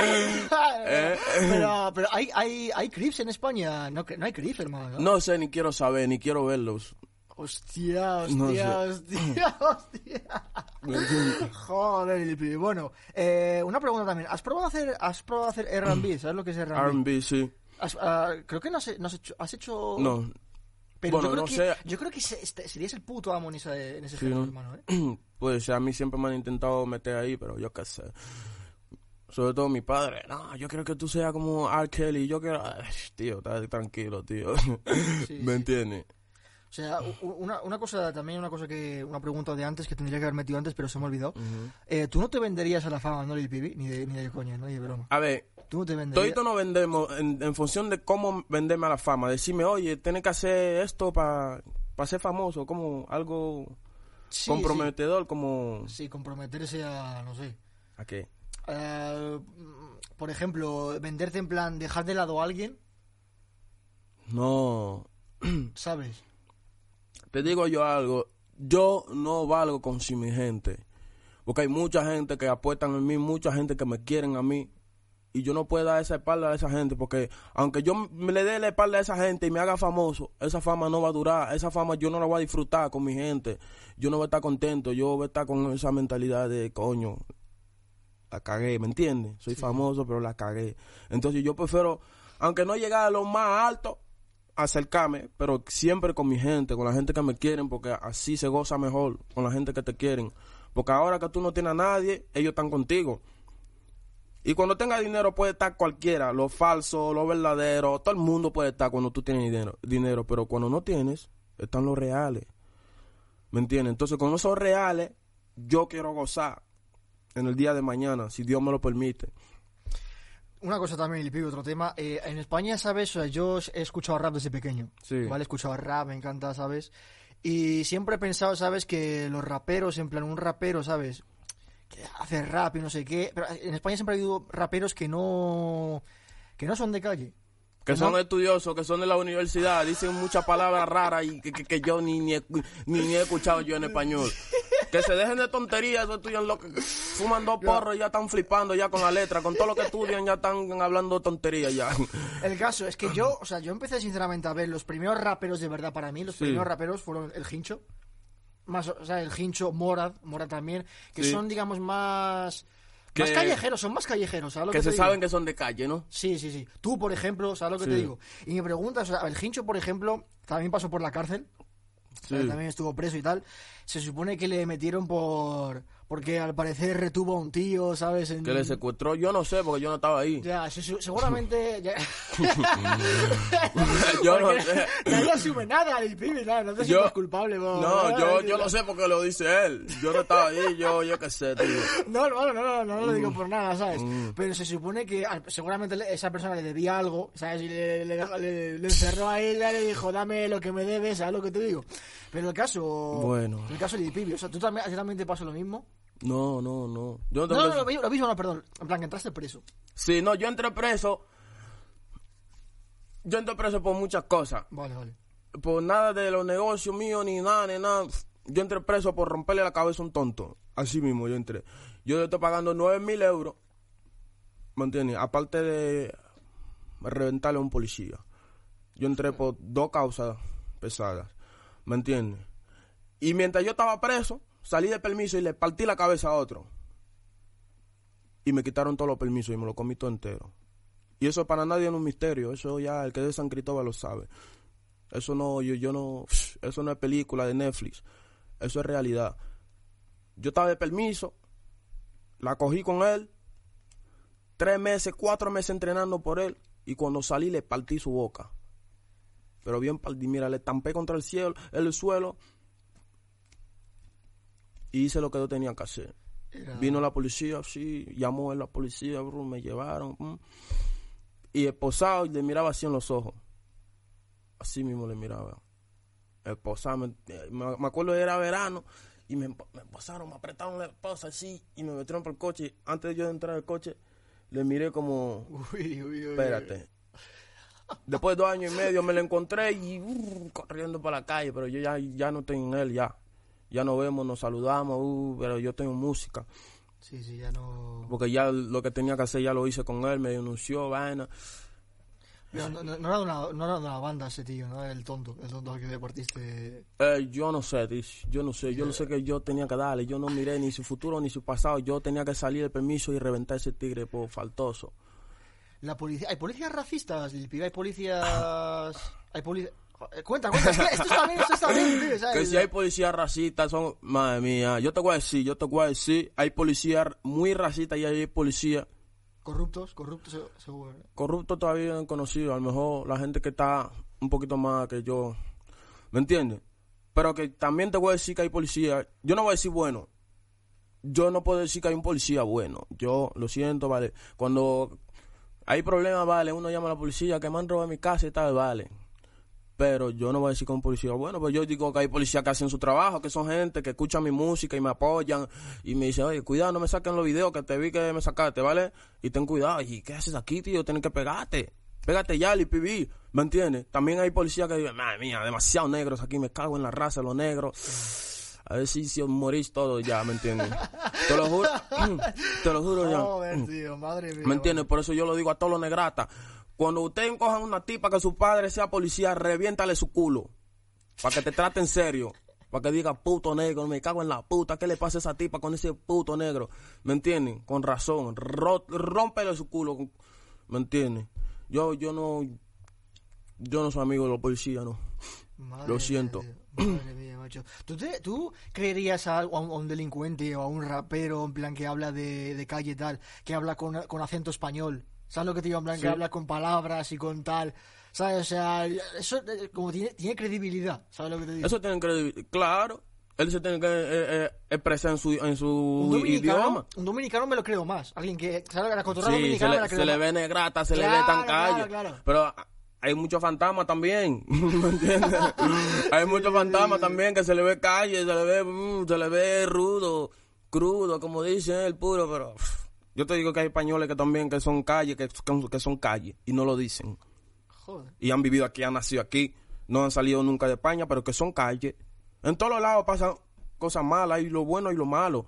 Eh, pero, pero hay, hay, hay crips en España. No, no hay crips, hermano. ¿no? No sé, ni quiero saber, ni quiero verlos. Hostia, hostia, No sé. hostia, hostia. *laughs* Joder. Bueno, eh, una pregunta también. ¿Has probado hacer, has probado hacer R&B? ¿Sabes lo que es R&B? R&B, sí. Has- ah, creo que no has, no has hecho, has hecho... No. Pero bueno, yo creo no que, sé. Yo creo que se- este- serías el puto amo en, esa- en ese Sí, género, ¿no? hermano, ¿eh? *clears throat* Pues a mí siempre me han intentado meter ahí, pero yo qué sé. Sobre todo mi padre. No, yo quiero que tú seas como R. Kelly. Yo quiero... Ay, tío, tranquilo, tío. Sí, *laughs* ¿Me entiendes? O sea, una, una cosa, también una cosa que, una pregunta de antes que tendría que haber metido antes, pero se me ha olvidado. Eh, tú no te venderías a la fama, ¿no, Lil Pibi? Ni de, ni de coña, ¿no? Ni de broma. A ver, Tú te venderías. todito nos vendemos en, en función de cómo venderme a la fama. Decirme, oye, tienes que hacer esto para ser famoso, como algo Sí, comprometedor, como... Sí, sí, comprometerse a, no sé. ¿A qué? Eh, por ejemplo, venderte en plan, dejar de lado a alguien, No, *clears throat* ¿sabes? te digo yo algo, yo no valgo con si mi gente, porque hay mucha gente que apuestan en mí, mucha gente que me quieren a mí, y yo no puedo dar esa espalda a esa gente, porque aunque yo me le dé la espalda a esa gente y me haga famoso, esa fama no va a durar, esa fama yo no la voy a disfrutar con mi gente, yo no voy a estar contento, yo voy a estar con esa mentalidad de coño, la cagué, ¿me entiendes? Soy famoso, pero la cagué. Entonces yo prefiero, aunque no llegar a lo más alto, acercarme, pero siempre con mi gente, con la gente que me quieren, porque así se goza mejor, con la gente que te quieren. Porque ahora que tú no tienes a nadie, ellos están contigo. Y cuando tengas dinero puede estar cualquiera, lo falso, lo verdadero, todo el mundo puede estar cuando tú tienes dinero, dinero pero cuando no tienes, están los reales. ¿Me entiendes? Entonces con esos reales, yo quiero gozar en el día de mañana, si Dios me lo permite. Una cosa también, Lil Pibi, otro tema. Eh, en España, ¿sabes? O sea, yo he escuchado rap desde pequeño. Sí. ¿Vale? He escuchado rap, me encanta, ¿sabes? Y siempre he pensado, ¿sabes? Que los raperos, en plan, un rapero, ¿sabes? Hace rap y no sé qué. Pero en España siempre ha habido raperos que no. que no son de calle. Que No. son estudiosos, que son de la universidad, dicen muchas palabras raras y que, que- que yo ni, ni, he, ni, ni he escuchado yo en español. Que se dejen de tonterías, estudian lo que fuman dos porros y ya están flipando ya con la letra, con todo lo que estudian ya están hablando tonterías ya. El caso es que yo, o sea, yo empecé sinceramente a ver los primeros raperos de verdad para mí, los Sí. primeros raperos fueron el Hincho, más, o sea, el Hincho, Morad, Morad también, que Sí. son, digamos, más, Que- más callejeros, son más callejeros, ¿sabes lo que, Que se digo? saben que son de calle, ¿no? Sí, sí, sí. Tú, por ejemplo, ¿sabes lo que te digo? Y me preguntas, o sea, el Hincho, por ejemplo, también pasó por la cárcel, también estuvo preso y tal. Se supone que le metieron por... porque al parecer retuvo a un tío, ¿sabes? En- Que le secuestró, yo no sé porque yo no estaba ahí. Ya, se- se- seguramente... ya- Yo no sé. Nadie asume nada del pibe, nada, no te Yo- sientes culpable. por- No, nada, yo, yo lo sé porque lo dice él. Yo no estaba ahí, yo, yo qué sé, tío. No, no, no, no, no, no lo Mm. digo por nada, ¿sabes? Pero se supone que seguramente esa persona le debía algo, ¿sabes? Y le, le, le- le encerró a ella, le dijo, dame lo que me debes, ¿sabes lo que te digo? Pero el caso... Bueno. El caso de Pibi, o sea, ¿tú también, también te pasó lo mismo? No, no, no. Yo No, no, lo mismo, no, perdón. En plan, que entraste preso. Sí, no, yo entré preso. Yo entré preso por muchas cosas. Vale, vale. Por nada de los negocios míos, ni nada, ni nada. Yo entré preso por romperle la cabeza a un tonto. Así mismo yo entré. Yo le estoy pagando nueve mil euros. ¿Me entiendes? Aparte de reventarle a un policía. Yo entré por dos causas pesadas. ¿Me entiendes? Y mientras yo estaba preso, salí de permiso y le partí la cabeza a otro. Y me quitaron todos los permisos y me lo comí todo entero. Y eso para nadie es un misterio. Eso ya el que es de San Cristóbal lo sabe. Eso no, yo, yo no, *sniffs* eso no es película de Netflix. Eso es realidad. Yo estaba de permiso, la cogí con él, tres meses, cuatro meses entrenando por él, y cuando salí le partí su boca. Pero bien mira, le estampé contra el cielo, el suelo, y hice lo que yo tenía que hacer. Era- Vino la policía, sí, llamó él la policía, bro, me llevaron. mm. Y esposado, y le miraba así en los ojos. Así mismo le miraba. Esposado, me, me- me acuerdo que era verano, y me, me esposaron, me apretaron la esposa así, y me metieron por el coche. Antes de yo entrar al coche, le miré como, Uy, uy, uy. espérate. Después de dos años y medio me lo encontré y uh, corriendo por la calle, pero yo ya, ya no estoy en él, ya. Ya nos vemos, nos saludamos, uh, pero yo tengo música. Sí, sí, ya no... Porque ya lo que tenía que hacer ya lo hice con él, me denunció, vaina. No, no- no era de una, no era de una banda ese tío, ¿no? El tonto, el tonto que deportiste. Eh, yo no sé, Tish, yo no sé, yo no sé que yo tenía que darle, yo no miré ni su futuro ni su pasado, yo tenía que salir del permiso y reventar ese tigre por faltoso. La policía, hay policías racistas, hay policías, hay policías. Cuenta, cuenta, es que esto está bien, esto está bien. Que si hay policías racistas, son, madre mía, yo te voy a decir, yo te voy a decir, hay policías muy racistas y hay policías Corruptos, corruptos, se- seguro. ¿no? corruptos todavía no he conocido, a lo mejor la gente que está un poquito más que yo, ¿me entiendes? Pero que también te voy a decir que hay policías, yo no voy a decir bueno, yo no puedo decir que hay un policía bueno, yo lo siento, vale, cuando hay problemas, vale, uno llama a la policía que me han robado mi casa y tal, vale. Pero yo no voy a decir un policía bueno, pues yo digo que hay policías que hacen su trabajo, que son gente que escuchan mi música y me apoyan y me dicen, oye, cuidado, no me saquen los videos que te vi que me sacaste, ¿vale? Y ten cuidado, ¿y qué haces aquí, tío? Tienes que pegarte. Pégate ya, LPB, ¿me entiendes? También hay policías que dicen, madre mía, demasiado negros aquí, me cago en la raza, los negros. A ver si, si os morís todos ya, ¿me entiendes? Te lo juro, *laughs* *clears throat* te lo juro ya. Joder, tío, madre mía. ¿Me entiendes? Por eso yo lo digo a todos los negratas. Cuando ustedes cojan una tipa que su padre sea policía, reviéntale su culo. Para que te trate en serio. Para que diga puto negro, me cago en la puta. ¿Qué le pasa a esa tipa con ese puto negro? ¿Me entienden? Con razón. Ro- rómpele su culo. ¿Me entienden? Yo, yo no. Yo no soy amigo de los policías, no. Madre Lo siento. Madre mía, macho. ¿Tú, te- tú creerías a, a un, a un delincuente o a un rapero en plan que habla de, de calle y tal, que habla con, con acento español? ¿Sabes lo que te digo? En plan Sí. que habla con palabras y con tal. ¿Sabes? O sea, eso eh, como tiene, tiene credibilidad. ¿Sabes lo que te digo? Eso tiene que. Claro. Él se tiene que eh, eh, expresar en su, en un su dominicano, idioma. un dominicano me lo creo más. Alguien que, ¿sabes? La cotorra Sí, se dominicana me le, la creo se le más. ve negrata, se le Claro, ve tan claro, calle. claro. Pero hay muchos fantasmas también, *laughs* ¿me entiendes? hay muchos fantasmas también que se le ve calle, se le ve, mm, se le ve rudo, crudo, como dicen el puro, pero pff, yo te digo que hay españoles que también que son calle, que, que son calle y no lo dicen. Joder. Y han vivido aquí, han nacido aquí, no han salido nunca de España, pero que son calle. En todos los lados pasan cosas malas, y lo bueno y lo malo.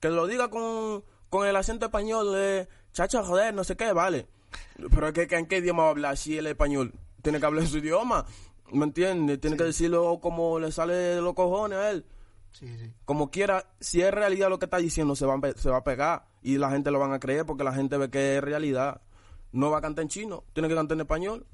Que lo diga con, con el acento español, de chacho, joder, no sé qué, vale. Pero es que, ¿en qué idioma va a hablar si él es español? Tiene que hablar en su idioma, ¿me entiendes? Tiene que decirlo como le sale de los cojones a él. Sí, sí. Como quiera, si es realidad lo que está diciendo, se va, a se va a pegar y la gente lo van a creer porque la gente ve que es realidad. No va a cantar en chino, tiene que cantar en español.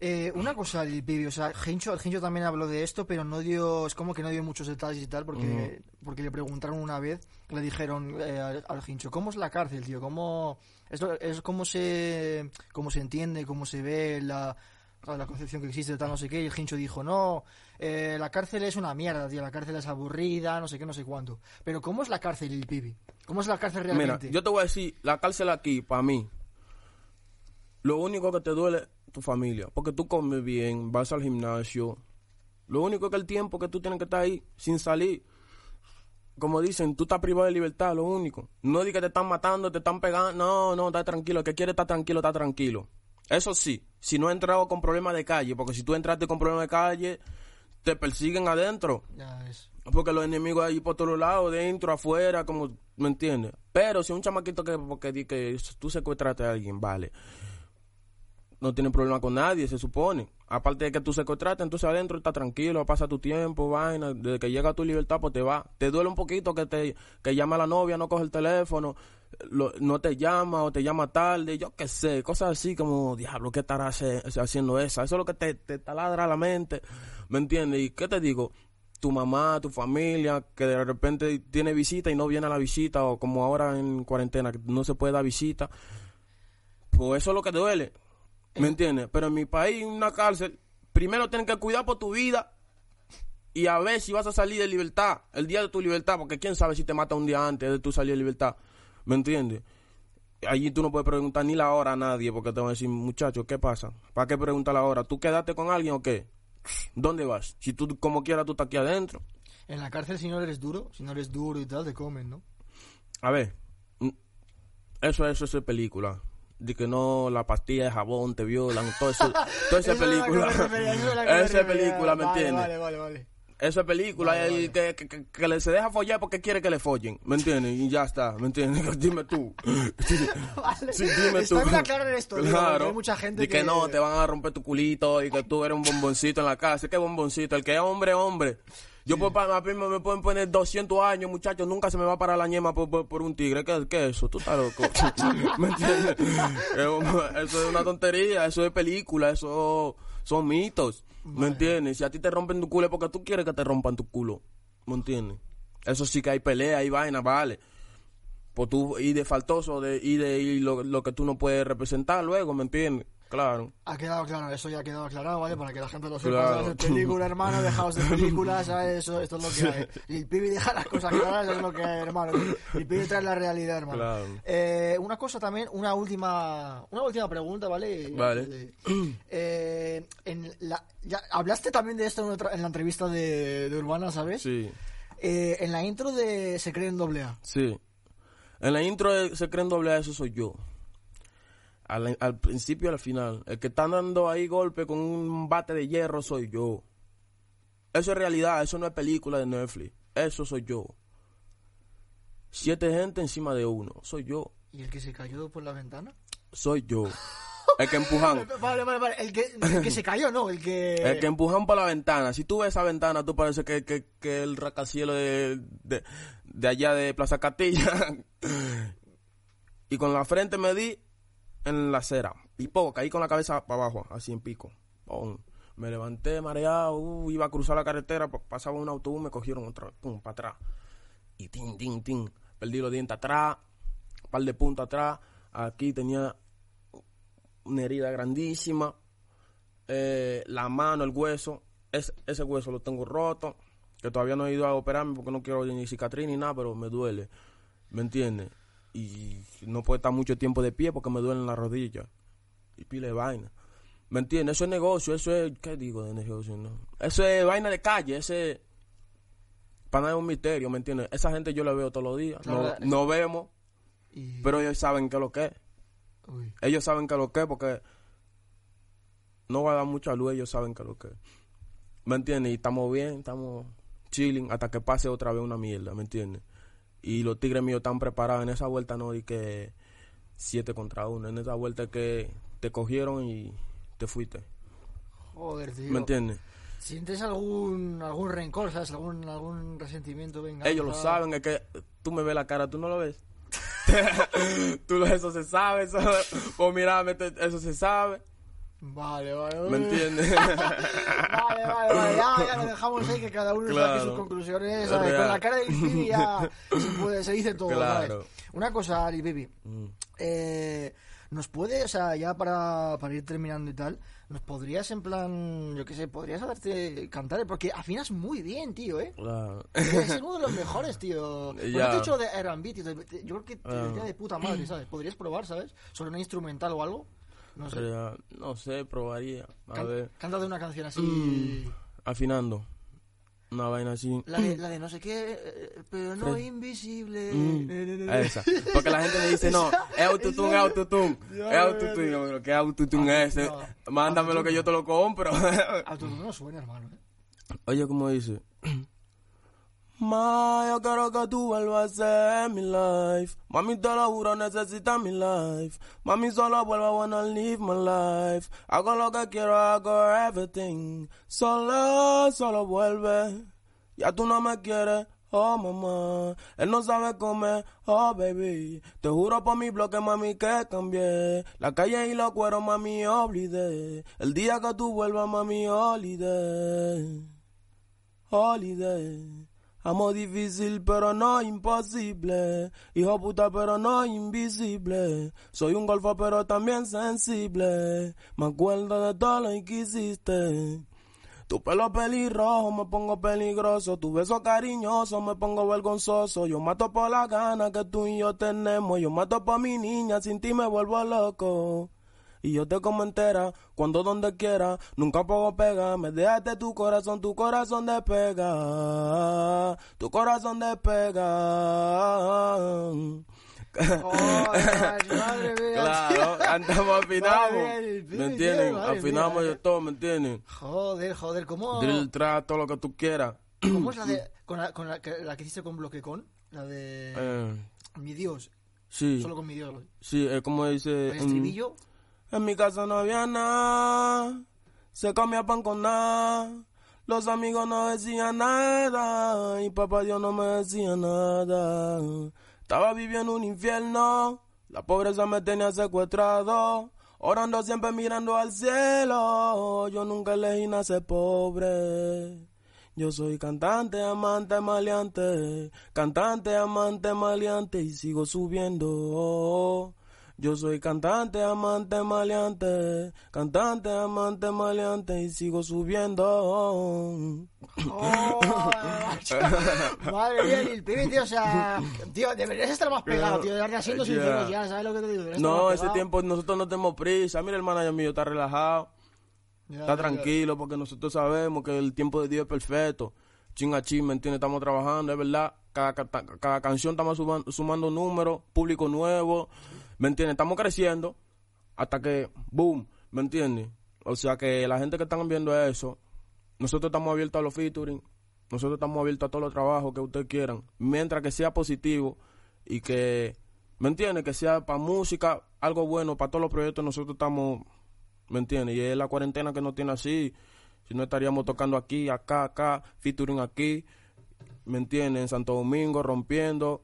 Eh, una cosa, Lil Pibi, o sea, Gencho, Gencho también habló de esto, pero no dio, es como que no dio muchos detalles y tal, porque, porque le preguntaron una vez, le dijeron eh, al, al Gencho, ¿cómo es la cárcel, tío? ¿Cómo, es, es cómo se, cómo se entiende, cómo se ve la, la concepción que existe de tal, no sé qué? Y el Gencho dijo, no, eh, la cárcel es una mierda, tío, la cárcel es aburrida, no sé qué, no sé cuánto. Pero ¿cómo es la cárcel, Lil Pibi? ¿Cómo es la cárcel Mira, realmente? yo te voy a decir, la cárcel aquí, para mí, lo único que te duele tu familia, porque tú comes bien, vas al gimnasio. Lo único es que el tiempo que tú tienes que estar ahí sin salir, como dicen, tú estás privado de libertad, lo único. No di que te están matando, te están pegando, no, no, está tranquilo, el que quiere estar tranquilo, está tranquilo. Eso sí, si no he entrado con problemas de calle, porque si tú entraste con problemas de calle, te persiguen adentro. Ya. Porque los enemigos ahí por todos lados, dentro, afuera, como, ¿me entiendes? Pero si un chamaquito que, porque di que tú secuestraste a alguien, vale. No tiene problema con nadie, se supone. Aparte de que tú secuestraste, entonces adentro está tranquilo, pasa tu tiempo, vaina. Desde que llega tu libertad, pues te va. Te duele un poquito que te que llama la novia, no coge el teléfono, no te llama o te llama tarde, yo qué sé, cosas así como, diablo, ¿qué estará haciendo esa? Eso es lo que te, te taladra la mente, ¿me entiendes? ¿Y qué te digo? tu mamá, tu familia, que de repente tiene visita y no viene a la visita, o como ahora en cuarentena, que no se puede dar visita, pues eso es lo que duele, ¿me entiendes? Pero en mi país, en una cárcel, primero tienes que cuidar por tu vida y a ver si vas a salir de libertad, el día de tu libertad, porque quién sabe si te mata un día antes de tu salir de libertad, ¿me entiendes? Allí tú no puedes preguntar ni la hora a nadie porque te van a decir, muchacho, ¿qué pasa? ¿Para qué preguntar la hora? ¿Tú quedaste con alguien o qué? ¿Dónde vas? Si tú como quieras tú estás aquí adentro. En la cárcel, si no eres duro, si no eres duro y tal, te comen, ¿no? A ver, eso, eso, es película. De que no, la pastilla de jabón te violan, todo eso, *laughs* toda esa película. *laughs* esa película, ¿me entiendes? Vale, vale, vale. Eso es película. Vale. Que, que, le se deja follar porque quiere que le follen. ¿Me entiendes? Y ya está. ¿Me entiendes? *laughs* dime tú. Vale. Sí, dime Está tú. bien aclarar esto, digo, Claro. hay mucha gente y que, que... no, te van a romper tu culito y que tú eres un bomboncito en la casa. ¿Qué bomboncito? El que es hombre, hombre. Yo puedo, pa- a mí me, me pueden poner 200 años, muchachos. Nunca se me va a parar la ñema por, por, por un tigre. ¿Qué, ¿Qué es eso? Tú estás loco. *laughs* ¿Me entiendes? Eso es una tontería. Eso es película. Eso son mitos. ¿Me entiendes? Si a ti te rompen tu culo es porque tú quieres que te rompan tu culo. ¿Me entiendes? Eso sí que hay pelea, hay vaina, vale. Pues tú, y de faltoso, de, y de y lo, lo que tú no puedes representar luego, ¿me entiendes? Claro. Ha quedado claro, eso ya ha quedado aclarado, ¿vale? Para que la gente lo sepa. Claro. Película, hermano, dejaos de películas, *laughs* ¿sabes? Eso, esto es lo que hay. Y el pibe deja las cosas claras, es lo que hay, hermano. El pibe trae la realidad, hermano. Claro. Eh, una cosa también, una última una última pregunta, ¿vale? Vale. Eh, en la, ya, hablaste también de esto en, otra- en la entrevista de, de Urbana, ¿sabes? Sí, Eh, en la intro de Se creen doble A. sí. En la intro de Se creen doble A, eso soy yo. Al, al principio y al final. El que está dando ahí golpe con un bate de hierro soy yo. Eso es realidad, eso no es película de Netflix. Eso soy yo. Siete gente encima de uno. Soy yo. ¿Y el que se cayó por la ventana? Soy yo. *laughs* El que empujan. Vale, vale, vale. El que, el que se cayó, ¿no? El que... El que empujan por la ventana. Si tú ves esa ventana, tú parece que, que, que el racacielo de, de, de allá de Plaza Castilla. *laughs* y con la frente me di en la acera. Y poco, caí con la cabeza para abajo, así en pico. Pum. Me levanté mareado, uh, iba a cruzar la carretera, pa- pasaba un autobús, me cogieron otra pum, para atrás. Y tin, tin, tin. Perdí los dientes atrás, par de puntos atrás. Aquí tenía una herida grandísima eh, la mano, el hueso, es- ese hueso lo tengo roto, que todavía no he ido a operarme porque no quiero ni cicatriz ni nada, pero me duele, ¿me entiendes? Y no puedo estar mucho tiempo de pie porque me duelen las rodillas y pile de vaina. ¿Me entiendes? Eso es negocio, eso es, ¿qué digo de negocio? No? Eso es vaina de calle, ese para nada es un misterio, ¿me entiendes? Esa gente yo la veo todos los días, no, no vemos, Y- pero ellos saben qué es lo que es. Uy. Ellos saben que lo que es porque no va a dar mucha luz, ellos saben que lo que es. ¿Me entiendes? Y estamos bien, estamos chilling hasta que pase otra vez una mierda, ¿me entiendes? Y los tigres míos están preparados en esa vuelta, no di que siete contra uno, en esa vuelta que te cogieron y te fuiste, Joder, tío. ¿me entiendes? ¿Sientes algún, algún rencor, sabes? ¿Algún, algún resentimiento? Venga, Ellos lo saben, es que tú me ves la cara, tú no lo ves. *laughs* tú lo- eso se sabe, eso, pues mira, eso se sabe, Vale, vale. ¿me entiendes? *laughs* Vale, vale, vale. Ya, ya lo dejamos ahí, que cada uno saque sus conclusiones. Con la cara del pibe ya *laughs* se, puede, se dice todo. Una cosa, Ari Baby. Mm. Eh, ¿Nos puede, o sea, ya para, para ir terminando y tal, ¿nos podrías en plan, yo qué sé, podrías hacerte cantar? Porque afinas muy bien, tío, ¿eh? Claro. Eres *laughs* uno de los mejores, tío. Pues Ya. no te he dicho de R&B, tío. Yo creo que te Ah. de puta madre, ¿sabes? ¿Podrías probar, ¿sabes? Sobre una instrumental o algo. No sé. Pero, no sé, probaría. A Can- ver. Cántate una canción así. Mm, afinando. Una vaina así. La, de, la de no sé qué, eh, pero no invisible. Mm, a esa. Porque la gente me dice, no, es autotune, es autotune. Es autotune. Yo, pero ¿Qué autotune es ese? Mándame lo que yo te lo compro. Autotune no suena, hermano. ¿eh? Oye, ¿cómo dice? Ma, yo quiero que tú vuelvas a ser mi life. Mami, te lo juro, necesitas mi life. Mami, solo vuelva, wanna live my life. Hago lo que quiero, hago everything. Solo, solo vuelve. Ya tú no me quieres, oh mamá. Él no sabe comer, oh baby. Te juro por mi bloque, mami, que cambié. La calle y los cueros, mami, olvidé. El día que tú vuelvas, mami, olvidé. Holiday. Amo difícil pero no imposible. Hijo puta pero no invisible. Soy un golfo pero también sensible. Me acuerdo de todo lo que hiciste. Tu pelo pelirrojo me pongo peligroso. Tu beso cariñoso me pongo vergonzoso. Yo mato por la gana que tú y yo tenemos. Yo mato por mi niña, sin ti me vuelvo loco. Y yo te como entera, cuando donde quiera, nunca puedo pegar, me dejaste tu corazón, tu corazón despega, tu corazón despega. Joder, madre mía. claro, andamos afinamos, Madre ¿me entienden? Afinamos de todo, ¿me entienden? Joder, joder, ¿cómo? Drill trap, todo lo que tú quieras, ¿Cómo es la de. Con la, con la, que- la que hiciste con Bloque Con? La de. Eh, Mi Dios. sí, Solo con mi Dios. sí, es como dice... El estribillo. En mi casa no había nada, se comía pan con nada, los amigos no decían nada y papá Dios no me decía nada. Estaba viviendo un infierno, la pobreza me tenía secuestrado, orando siempre mirando al cielo, yo nunca elegí nacer pobre. Yo soy cantante, amante, maleante, cantante, amante, maleante y sigo subiendo. Yo soy cantante, amante, maleante, cantante, amante, maleante y sigo subiendo. Oh, *laughs* madre mía, Lil Pibi, tío, o sea, tío, deberías estar más pegado, tío, de verdad, siendo sincero, ya, ¿sabes lo que te digo? Deberías No, ese tiempo nosotros no tenemos prisa. Mira, el manager mío está relajado, está tranquilo porque nosotros sabemos que el tiempo de Dios es perfecto. Chin a chin, ¿me entiendes? Estamos trabajando, es verdad. Cada, cada, cada canción estamos suban- sumando números, público nuevo, ¿me entiendes? Estamos creciendo hasta que, boom, ¿me entiendes? O sea que la gente que están viendo eso, nosotros estamos abiertos a los featuring, nosotros estamos abiertos a todos los trabajos que ustedes quieran, mientras que sea positivo y que, ¿me entiendes? Que sea para música, algo bueno, para todos los proyectos, nosotros estamos, ¿me entiendes? Y es la cuarentena que nos tiene así, si no estaríamos tocando aquí, acá, acá, featuring aquí, ¿me entiendes? En Santo Domingo, rompiendo.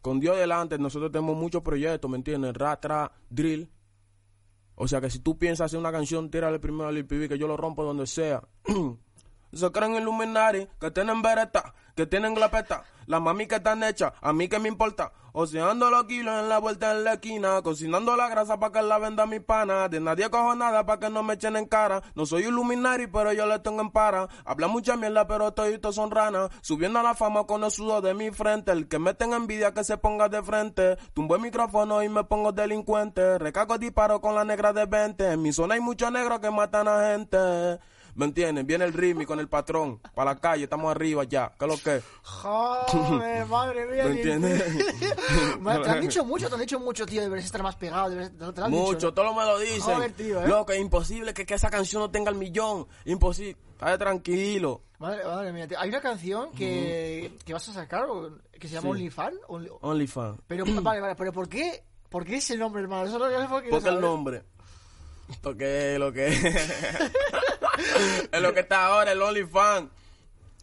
Con Dios delante, nosotros tenemos muchos proyectos, ¿me entiendes? Rap, trap, drill. O sea que si tú piensas hacer una canción, tírale primero al PB, que yo lo rompo donde sea. *clears throat* Se creen Illuminati, que tienen bereta, que tienen glapeta. Las mami que están hechas, a mí que me importa. Oceando los kilos en la vuelta en la esquina, cocinando la grasa para que la venda mi pana. De nadie cojo nada para que no me echen en cara. No soy Illuminati, pero yo le tengo en para. Habla mucha mierda, pero toditos son ranas. Subiendo a la fama con el sudor de mi frente. El que me tenga envidia que se ponga de frente. Tumbo el micrófono y me pongo delincuente. Recago disparo con la negra de 20. En mi zona hay muchos negros que matan a gente. ¿Me entienden? Viene el ritmo con el patrón. Para la calle, estamos arriba ya. ¿Qué es lo que? Joder, *laughs* madre mía. ¿Me entiendes? *laughs* Te han dicho mucho, te han dicho mucho, tío, deberías estar más pegado, deberías, te lo han Mucho, dicho, ¿no? todos me lo dicen. Joder, tío, ¿eh? Loco, es imposible que, que esa canción no tenga el millón. Imposible. Estate tranquilo. Madre, madre mía, tío. hay una canción que, que vas a sacar que se llama Sí. OnlyFan. Only-. Pero, *clears throat* vale, vale, pero ¿por qué? ¿Por qué ese nombre, hermano? Eso es lo que- eso es lo que quiero Porque el nombre. Porque lo que *laughs* *laughs* es lo que está ahora, el OnlyFans.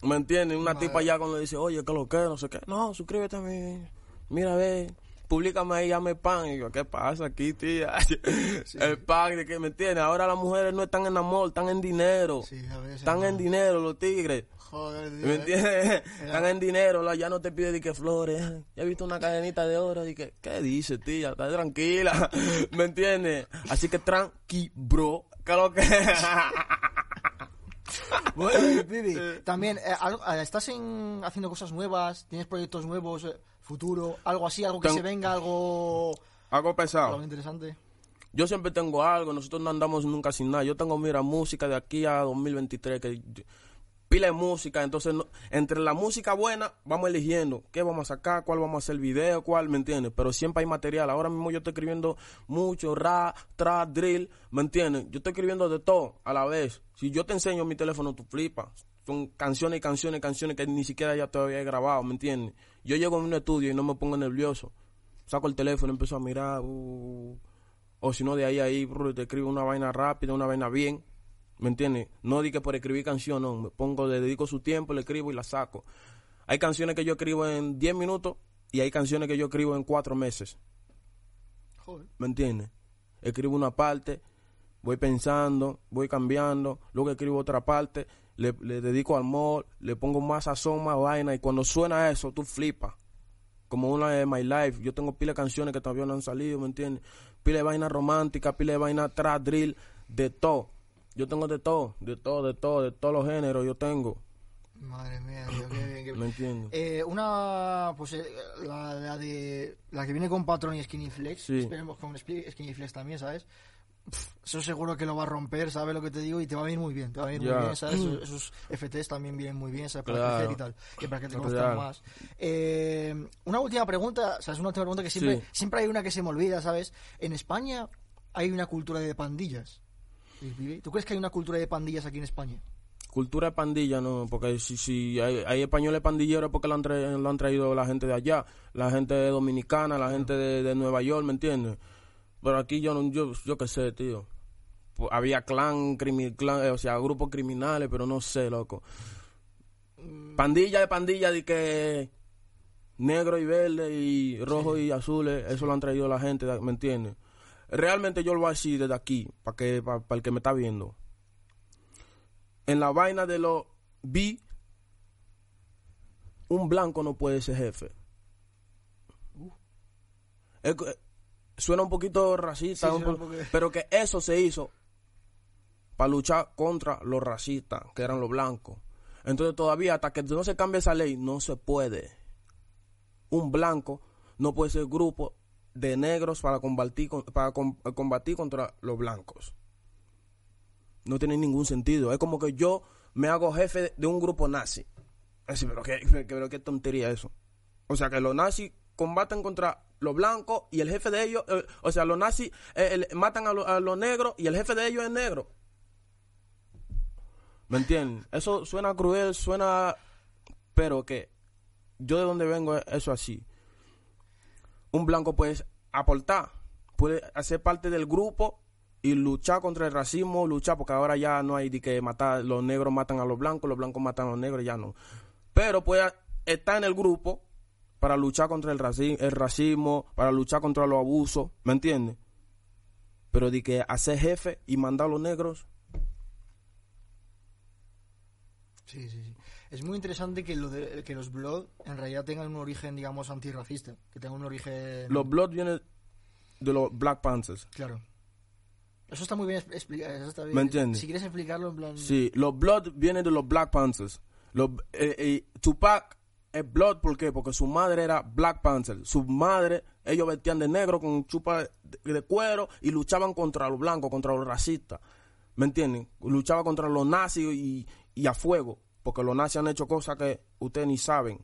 ¿Me entiendes? Una tipa allá cuando dice, oye, ¿qué es lo que? No sé qué. No, suscríbete a mí. Mira, ve. Públicame ahí, llame pan. Y yo, ¿qué pasa aquí, tía? *laughs* El pan, ¿de qué me entiendes? Ahora las mujeres no están en amor, están en dinero. Sí, a ver, están en dinero los tigres. Joder. ¿Me entiendes? *laughs* Están en dinero, ya no te pide de que flores. Ya he visto una cadenita de oro y que, ¿qué dice, tía? Está tranquila. ¿Me entiendes? Así que tranqui, bro. ¿Qué lo que? Bueno, *laughs* también, eh, algo- eh, ¿estás en, haciendo cosas nuevas? ¿Tienes proyectos nuevos, eh, futuro? ¿Algo así? ¿Algo que Ten- se venga? ¿Algo, Algo algo pesado. interesante? Yo siempre tengo algo, nosotros no andamos nunca sin nada. Yo tengo, mira, música de aquí a 2023, que pila de música, entonces no- entre la música buena vamos eligiendo qué vamos a sacar, cuál vamos a hacer video, cuál, ¿me entiendes? Pero siempre hay material. Ahora mismo yo estoy escribiendo mucho rap, trap, drill, ¿me entiendes? Yo estoy escribiendo de todo a la vez. Si yo te enseño mi teléfono, tú flipas. Son canciones y canciones canciones que ni siquiera ya todavía he grabado, ¿me entiendes? Yo llego a un estudio y no me pongo nervioso. Saco el teléfono, empiezo a mirar, uh, o si no, de ahí a ahí, te escribo una vaina rápida, una vaina bien. ¿Me entiendes? No di que por escribir canción, no. Me pongo, le dedico su tiempo, le escribo y la saco. Hay canciones que yo escribo en 10 minutos y hay canciones que yo escribo en 4 meses. Joder. ¿Me entiendes? Escribo una parte, voy pensando, voy cambiando, luego escribo otra parte, le, le dedico amor, le pongo más sazón, más vaina y cuando suena eso, tú flipas. Como una de My Life, yo tengo pila de canciones que todavía no han salido, ¿me entiendes? Pila de vaina romántica, pila de vaina trap, drill, de todo. Yo tengo de todo, de todo, de todo, de todos los géneros yo tengo, Madre mía, tío, qué bien, qué bien. ¿me entiendes? Eh, una, pues eh, la, la de la que viene con Patron y Skinny Flex. Sí. Esperemos con Skinny Flex también, ¿sabes? Pff, eso seguro que lo va a romper, ¿sabes lo que te digo? Y te va a venir muy bien, te va a venir muy bien, ¿sabes? *clears throat* Esos, esos FTs también vienen muy bien, ¿sabes? Para Claro. crecer y tal. Y para que te conozcan más. Eh, una última pregunta, ¿sabes? Una última pregunta que siempre, Sí. siempre hay una que se me olvida, ¿sabes? En España hay una cultura de pandillas. ¿Tú crees que hay una cultura de pandillas aquí en España? Cultura de pandilla, no, porque si, si hay, hay españoles pandilleros porque lo han, tra- lo han traído la gente de allá, la gente dominicana, la gente de, de Nueva York, ¿me entiendes? Pero aquí yo no, yo, yo qué sé, tío. Pues había clan, crimi- clan, eh, o sea, grupos criminales, pero no sé, loco. Pandilla de pandilla de que negro y verde y rojo y azules, eso lo han traído la gente, ¿me entiendes? Realmente yo lo voy a decir desde aquí, para que para el que me está viendo. En la vaina de los B, un blanco no puede ser jefe. Es que- suena un poquito racista, Sí, un po- pero que eso se hizo para luchar contra los racistas, que eran los blancos. Entonces todavía hasta que no se cambie esa ley, no se puede. Un blanco no puede ser grupo de negros para combatir, para com- combatir contra los blancos. No tiene ningún sentido. Es como que yo me hago jefe de un grupo nazi. Así, pero qué, pero qué tontería eso. O sea, que los nazis combaten contra los blancos y el jefe de ellos, eh, o sea, los nazis eh, matan a, lo- a los negros y el jefe de ellos es negro. ¿Me entienden? Eso suena cruel, suena... Pero que yo de donde vengo es eso así. Un blanco puede aportar, puede hacer parte del grupo y luchar contra el racismo, luchar, porque ahora ya no hay de que matar, los negros matan a los blancos, los blancos matan a los negros, ya no. Pero puede estar en el grupo para luchar contra el racismo, el racismo para luchar contra los abusos, ¿me entiendes? Pero de que hacer jefe y mandar a los negros, Sí, sí, sí. Es muy interesante que, lo de- que los Blood en realidad tengan un origen, digamos, antirracista. Que tengan un origen... los Blood vienen de los Black Panthers. Claro. Eso está muy bien explicado. Eso está bien. ¿Me entiendes? Si quieres explicarlo en plan... Sí, los Blood vienen de los Black Panthers. Los, eh, eh, Tupac es Blood, ¿por qué? Porque su madre era Black Panther. Su madre, ellos vestían de negro con chupa de, de cuero y luchaban contra los blancos, contra los racistas. ¿Me entienden? Luchaba contra los nazis y, y a fuego. Porque los nazis han hecho cosas que ustedes ni saben.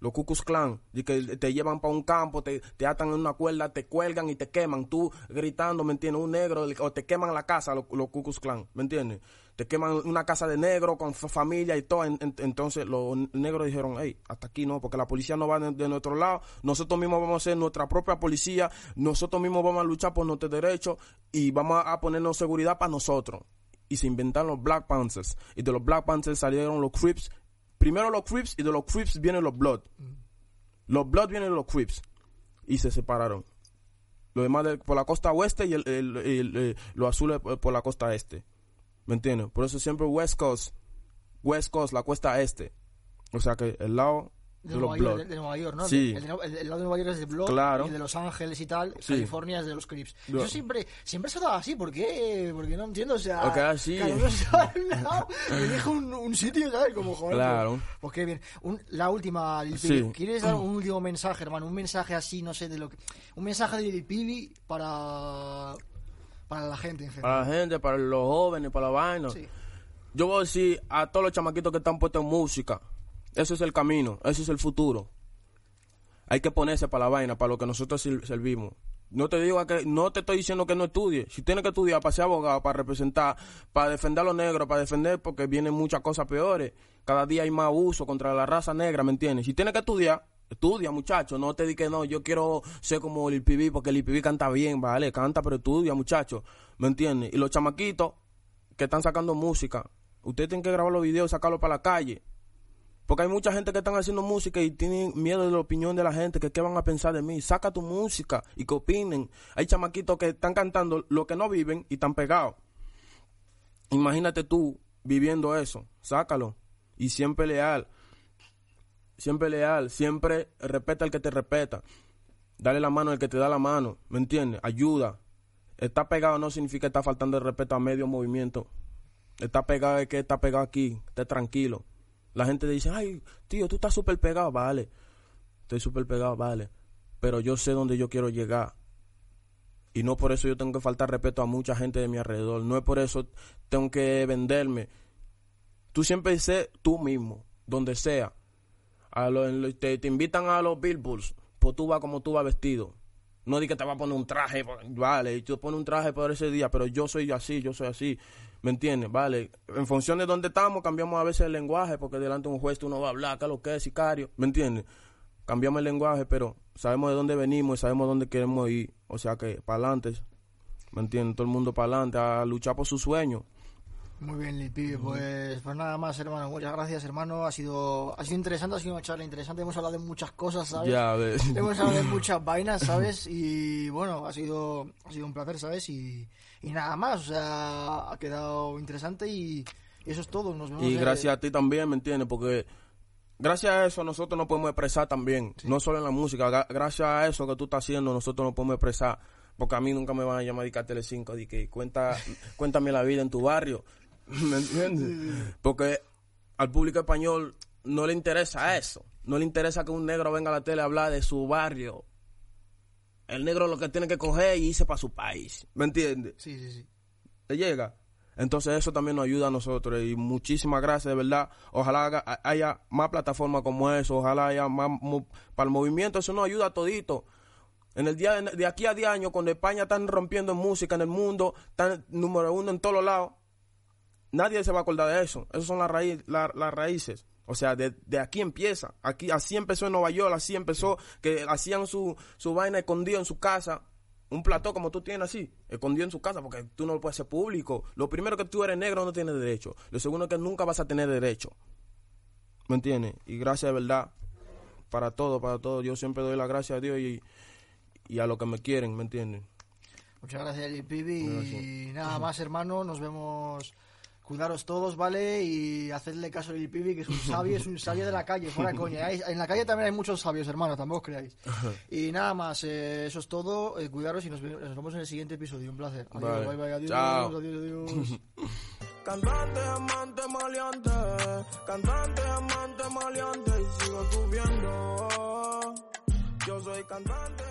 Los Ku Klux Klan, de que te llevan para un campo, te, te atan en una cuerda, te cuelgan y te queman. Tú gritando, ¿me entiendes? Un negro, o te queman la casa, los, los Ku Klux Klan, ¿me entiendes? Te queman una casa de negro con fa- familia y todo. En- en- entonces los negros dijeron, hey, hasta aquí no, porque la policía no va de, de nuestro lado. Nosotros mismos vamos a ser nuestra propia policía. Nosotros mismos vamos a luchar por nuestros derechos y vamos a ponernos seguridad para nosotros. Y se inventaron los Black Panthers. Y de los Black Panthers salieron los Crips. Primero los Crips y de los Crips vienen los Blood. Los Blood vienen los Crips. Y se separaron. Los demás de- por la costa oeste y el, el- el- eh, los azules por, por la costa este. ¿Me entiendes? Por eso siempre West Coast. West Coast, la costa este. O sea que el lado De de, Nueva, York, Blood. de, de Nueva York, ¿no? Sí. El, de- el- el lado de Nueva York es de Blood Claro. y el de Los Ángeles y tal, Sí. California es de los Crips. Yo- siempre, siempre se ha dado así, ¿por qué? Porque no entiendo, o sea... Ok, así. Cada un un, un sitio, ¿sabes? Como, joder, Claro. Pues, pues qué bien. Un- la última, Lil Sí. Pibi. ¿Quieres dar un último mensaje, hermano? Un mensaje así, no sé, de lo que... Un mensaje de Lil Pibi para... Para la gente en general. Para la gente, para los jóvenes, para la vaina. Sí. Yo voy a decir a todos los chamaquitos que están puestos en música, ese es el camino, ese es el futuro. Hay que ponerse para la vaina, para lo que nosotros servimos. No te digo que, no te estoy diciendo que no estudies. Si tienes que estudiar para ser abogado, para representar, para defender a los negros, para defender, porque vienen muchas cosas peores. Cada día hay más abuso contra la raza negra, ¿me entiendes? Si tienes que estudiar, estudia, muchacho. No te di que no, yo quiero ser como Lil Pibi, porque Lil Pibi canta bien, vale, canta, pero estudia, muchacho. ¿Me entiendes? Y los chamaquitos que están sacando música, ustedes tienen que grabar los videos y sacarlos para la calle. Porque hay mucha gente que están haciendo música y tienen miedo de la opinión de la gente, que qué van a pensar de mí. Saca tu música y que opinen. Hay chamaquitos que están cantando lo que no viven y están pegados. Imagínate tú viviendo eso. Sácalo. Y siempre leal. Siempre leal. Siempre respeta al que te respeta. Dale la mano al que te da la mano. ¿Me entiendes? Ayuda. Está pegado no significa que está faltando el respeto a medio movimiento. Está pegado es que está pegado aquí. Esté tranquilo. La gente dice, ay, tío, tú estás súper pegado. Vale. Estoy súper pegado, vale. Pero yo sé dónde yo quiero llegar. Y no por eso yo tengo que faltar respeto a mucha gente de mi alrededor. No es por eso tengo que venderme. Tú siempre sé tú mismo, donde sea. Te, te invitan a los billboards, pues tú vas como tú vas vestido. No di que te va a poner un traje, vale, y tú pones un traje por ese día, pero yo soy así, yo soy así, ¿me entiendes? Vale, en función de dónde estamos, cambiamos a veces el lenguaje, porque delante de un juez tú no vas a hablar, ¿qué es lo que es, sicario? ¿Me entiendes? Cambiamos el lenguaje, pero sabemos de dónde venimos y sabemos dónde queremos ir, o sea que para adelante, ¿me entiendes? Todo el mundo para adelante, a luchar por sus sueños. Muy bien, Lipi. Pues, pues nada más, hermano. Muchas gracias, hermano. Ha sido, ha sido interesante, ha sido una charla interesante. Hemos hablado de muchas cosas, ¿sabes? Ya ves. Hemos hablado de *laughs* muchas vainas, ¿sabes? Y bueno, ha sido, ha sido un placer, ¿sabes? Y, y nada más, o sea, ha quedado interesante y, y eso es todo. Nos vemos Y gracias a ti también, ¿me entiendes? Porque gracias a eso nosotros nos podemos expresar también, no solo en la música, gra- gracias a eso que tú estás haciendo nosotros nos podemos expresar, porque a mí nunca me van a llamar a Telecinco, de que cuenta, cuéntame la vida en tu barrio, *laughs* ¿me entiendes? Porque al público español no le interesa eso, no le interesa que un negro venga a la tele a hablar de su barrio. El negro lo que tiene que coger y irse para su país, ¿me entiendes? Sí, sí, sí. te llega. Entonces eso también nos ayuda a nosotros y muchísimas gracias, de verdad. Ojalá haya más plataformas como eso, ojalá haya más mo- para el movimiento, eso nos ayuda a todito. En el día de aquí a 10 años, cuando España están rompiendo en música en el mundo, están número uno en todos lados, nadie se va a acordar de eso. Esas son las, raíz, la- las raíces. O sea, de, de aquí empieza. Aquí, así empezó en Nueva York, así empezó, que hacían su, su vaina escondida en su casa. Un plató como tú tienes así, escondido en su casa, porque tú no lo puedes hacer público. Lo primero que tú eres negro no tienes derecho. Lo segundo es que nunca vas a tener derecho. ¿Me entiendes? Y gracias de verdad para todo, para todo. Yo siempre doy las gracias a Dios y, y a los que me quieren, ¿me entiendes? Muchas gracias, Pibi. Y nada más, hermano. Nos vemos. Cuidaros todos, ¿vale? Y hacedle caso a Lil Pibi, que es un sabio, es un sabio de la calle, fuera *laughs* coña. Hay- En la calle también hay muchos sabios, hermano, tampoco os creáis. Y nada más, eh, eso es todo. eh, cuidaros y nos, nos vemos en el siguiente episodio. Un placer. Adiós, Vale. bye, bye, adiós, Chao. adiós, adiós. *laughs* Cantante, amante, maleante. Cantante, amante, maleante. Y sigo subiendo. Yo soy cantante,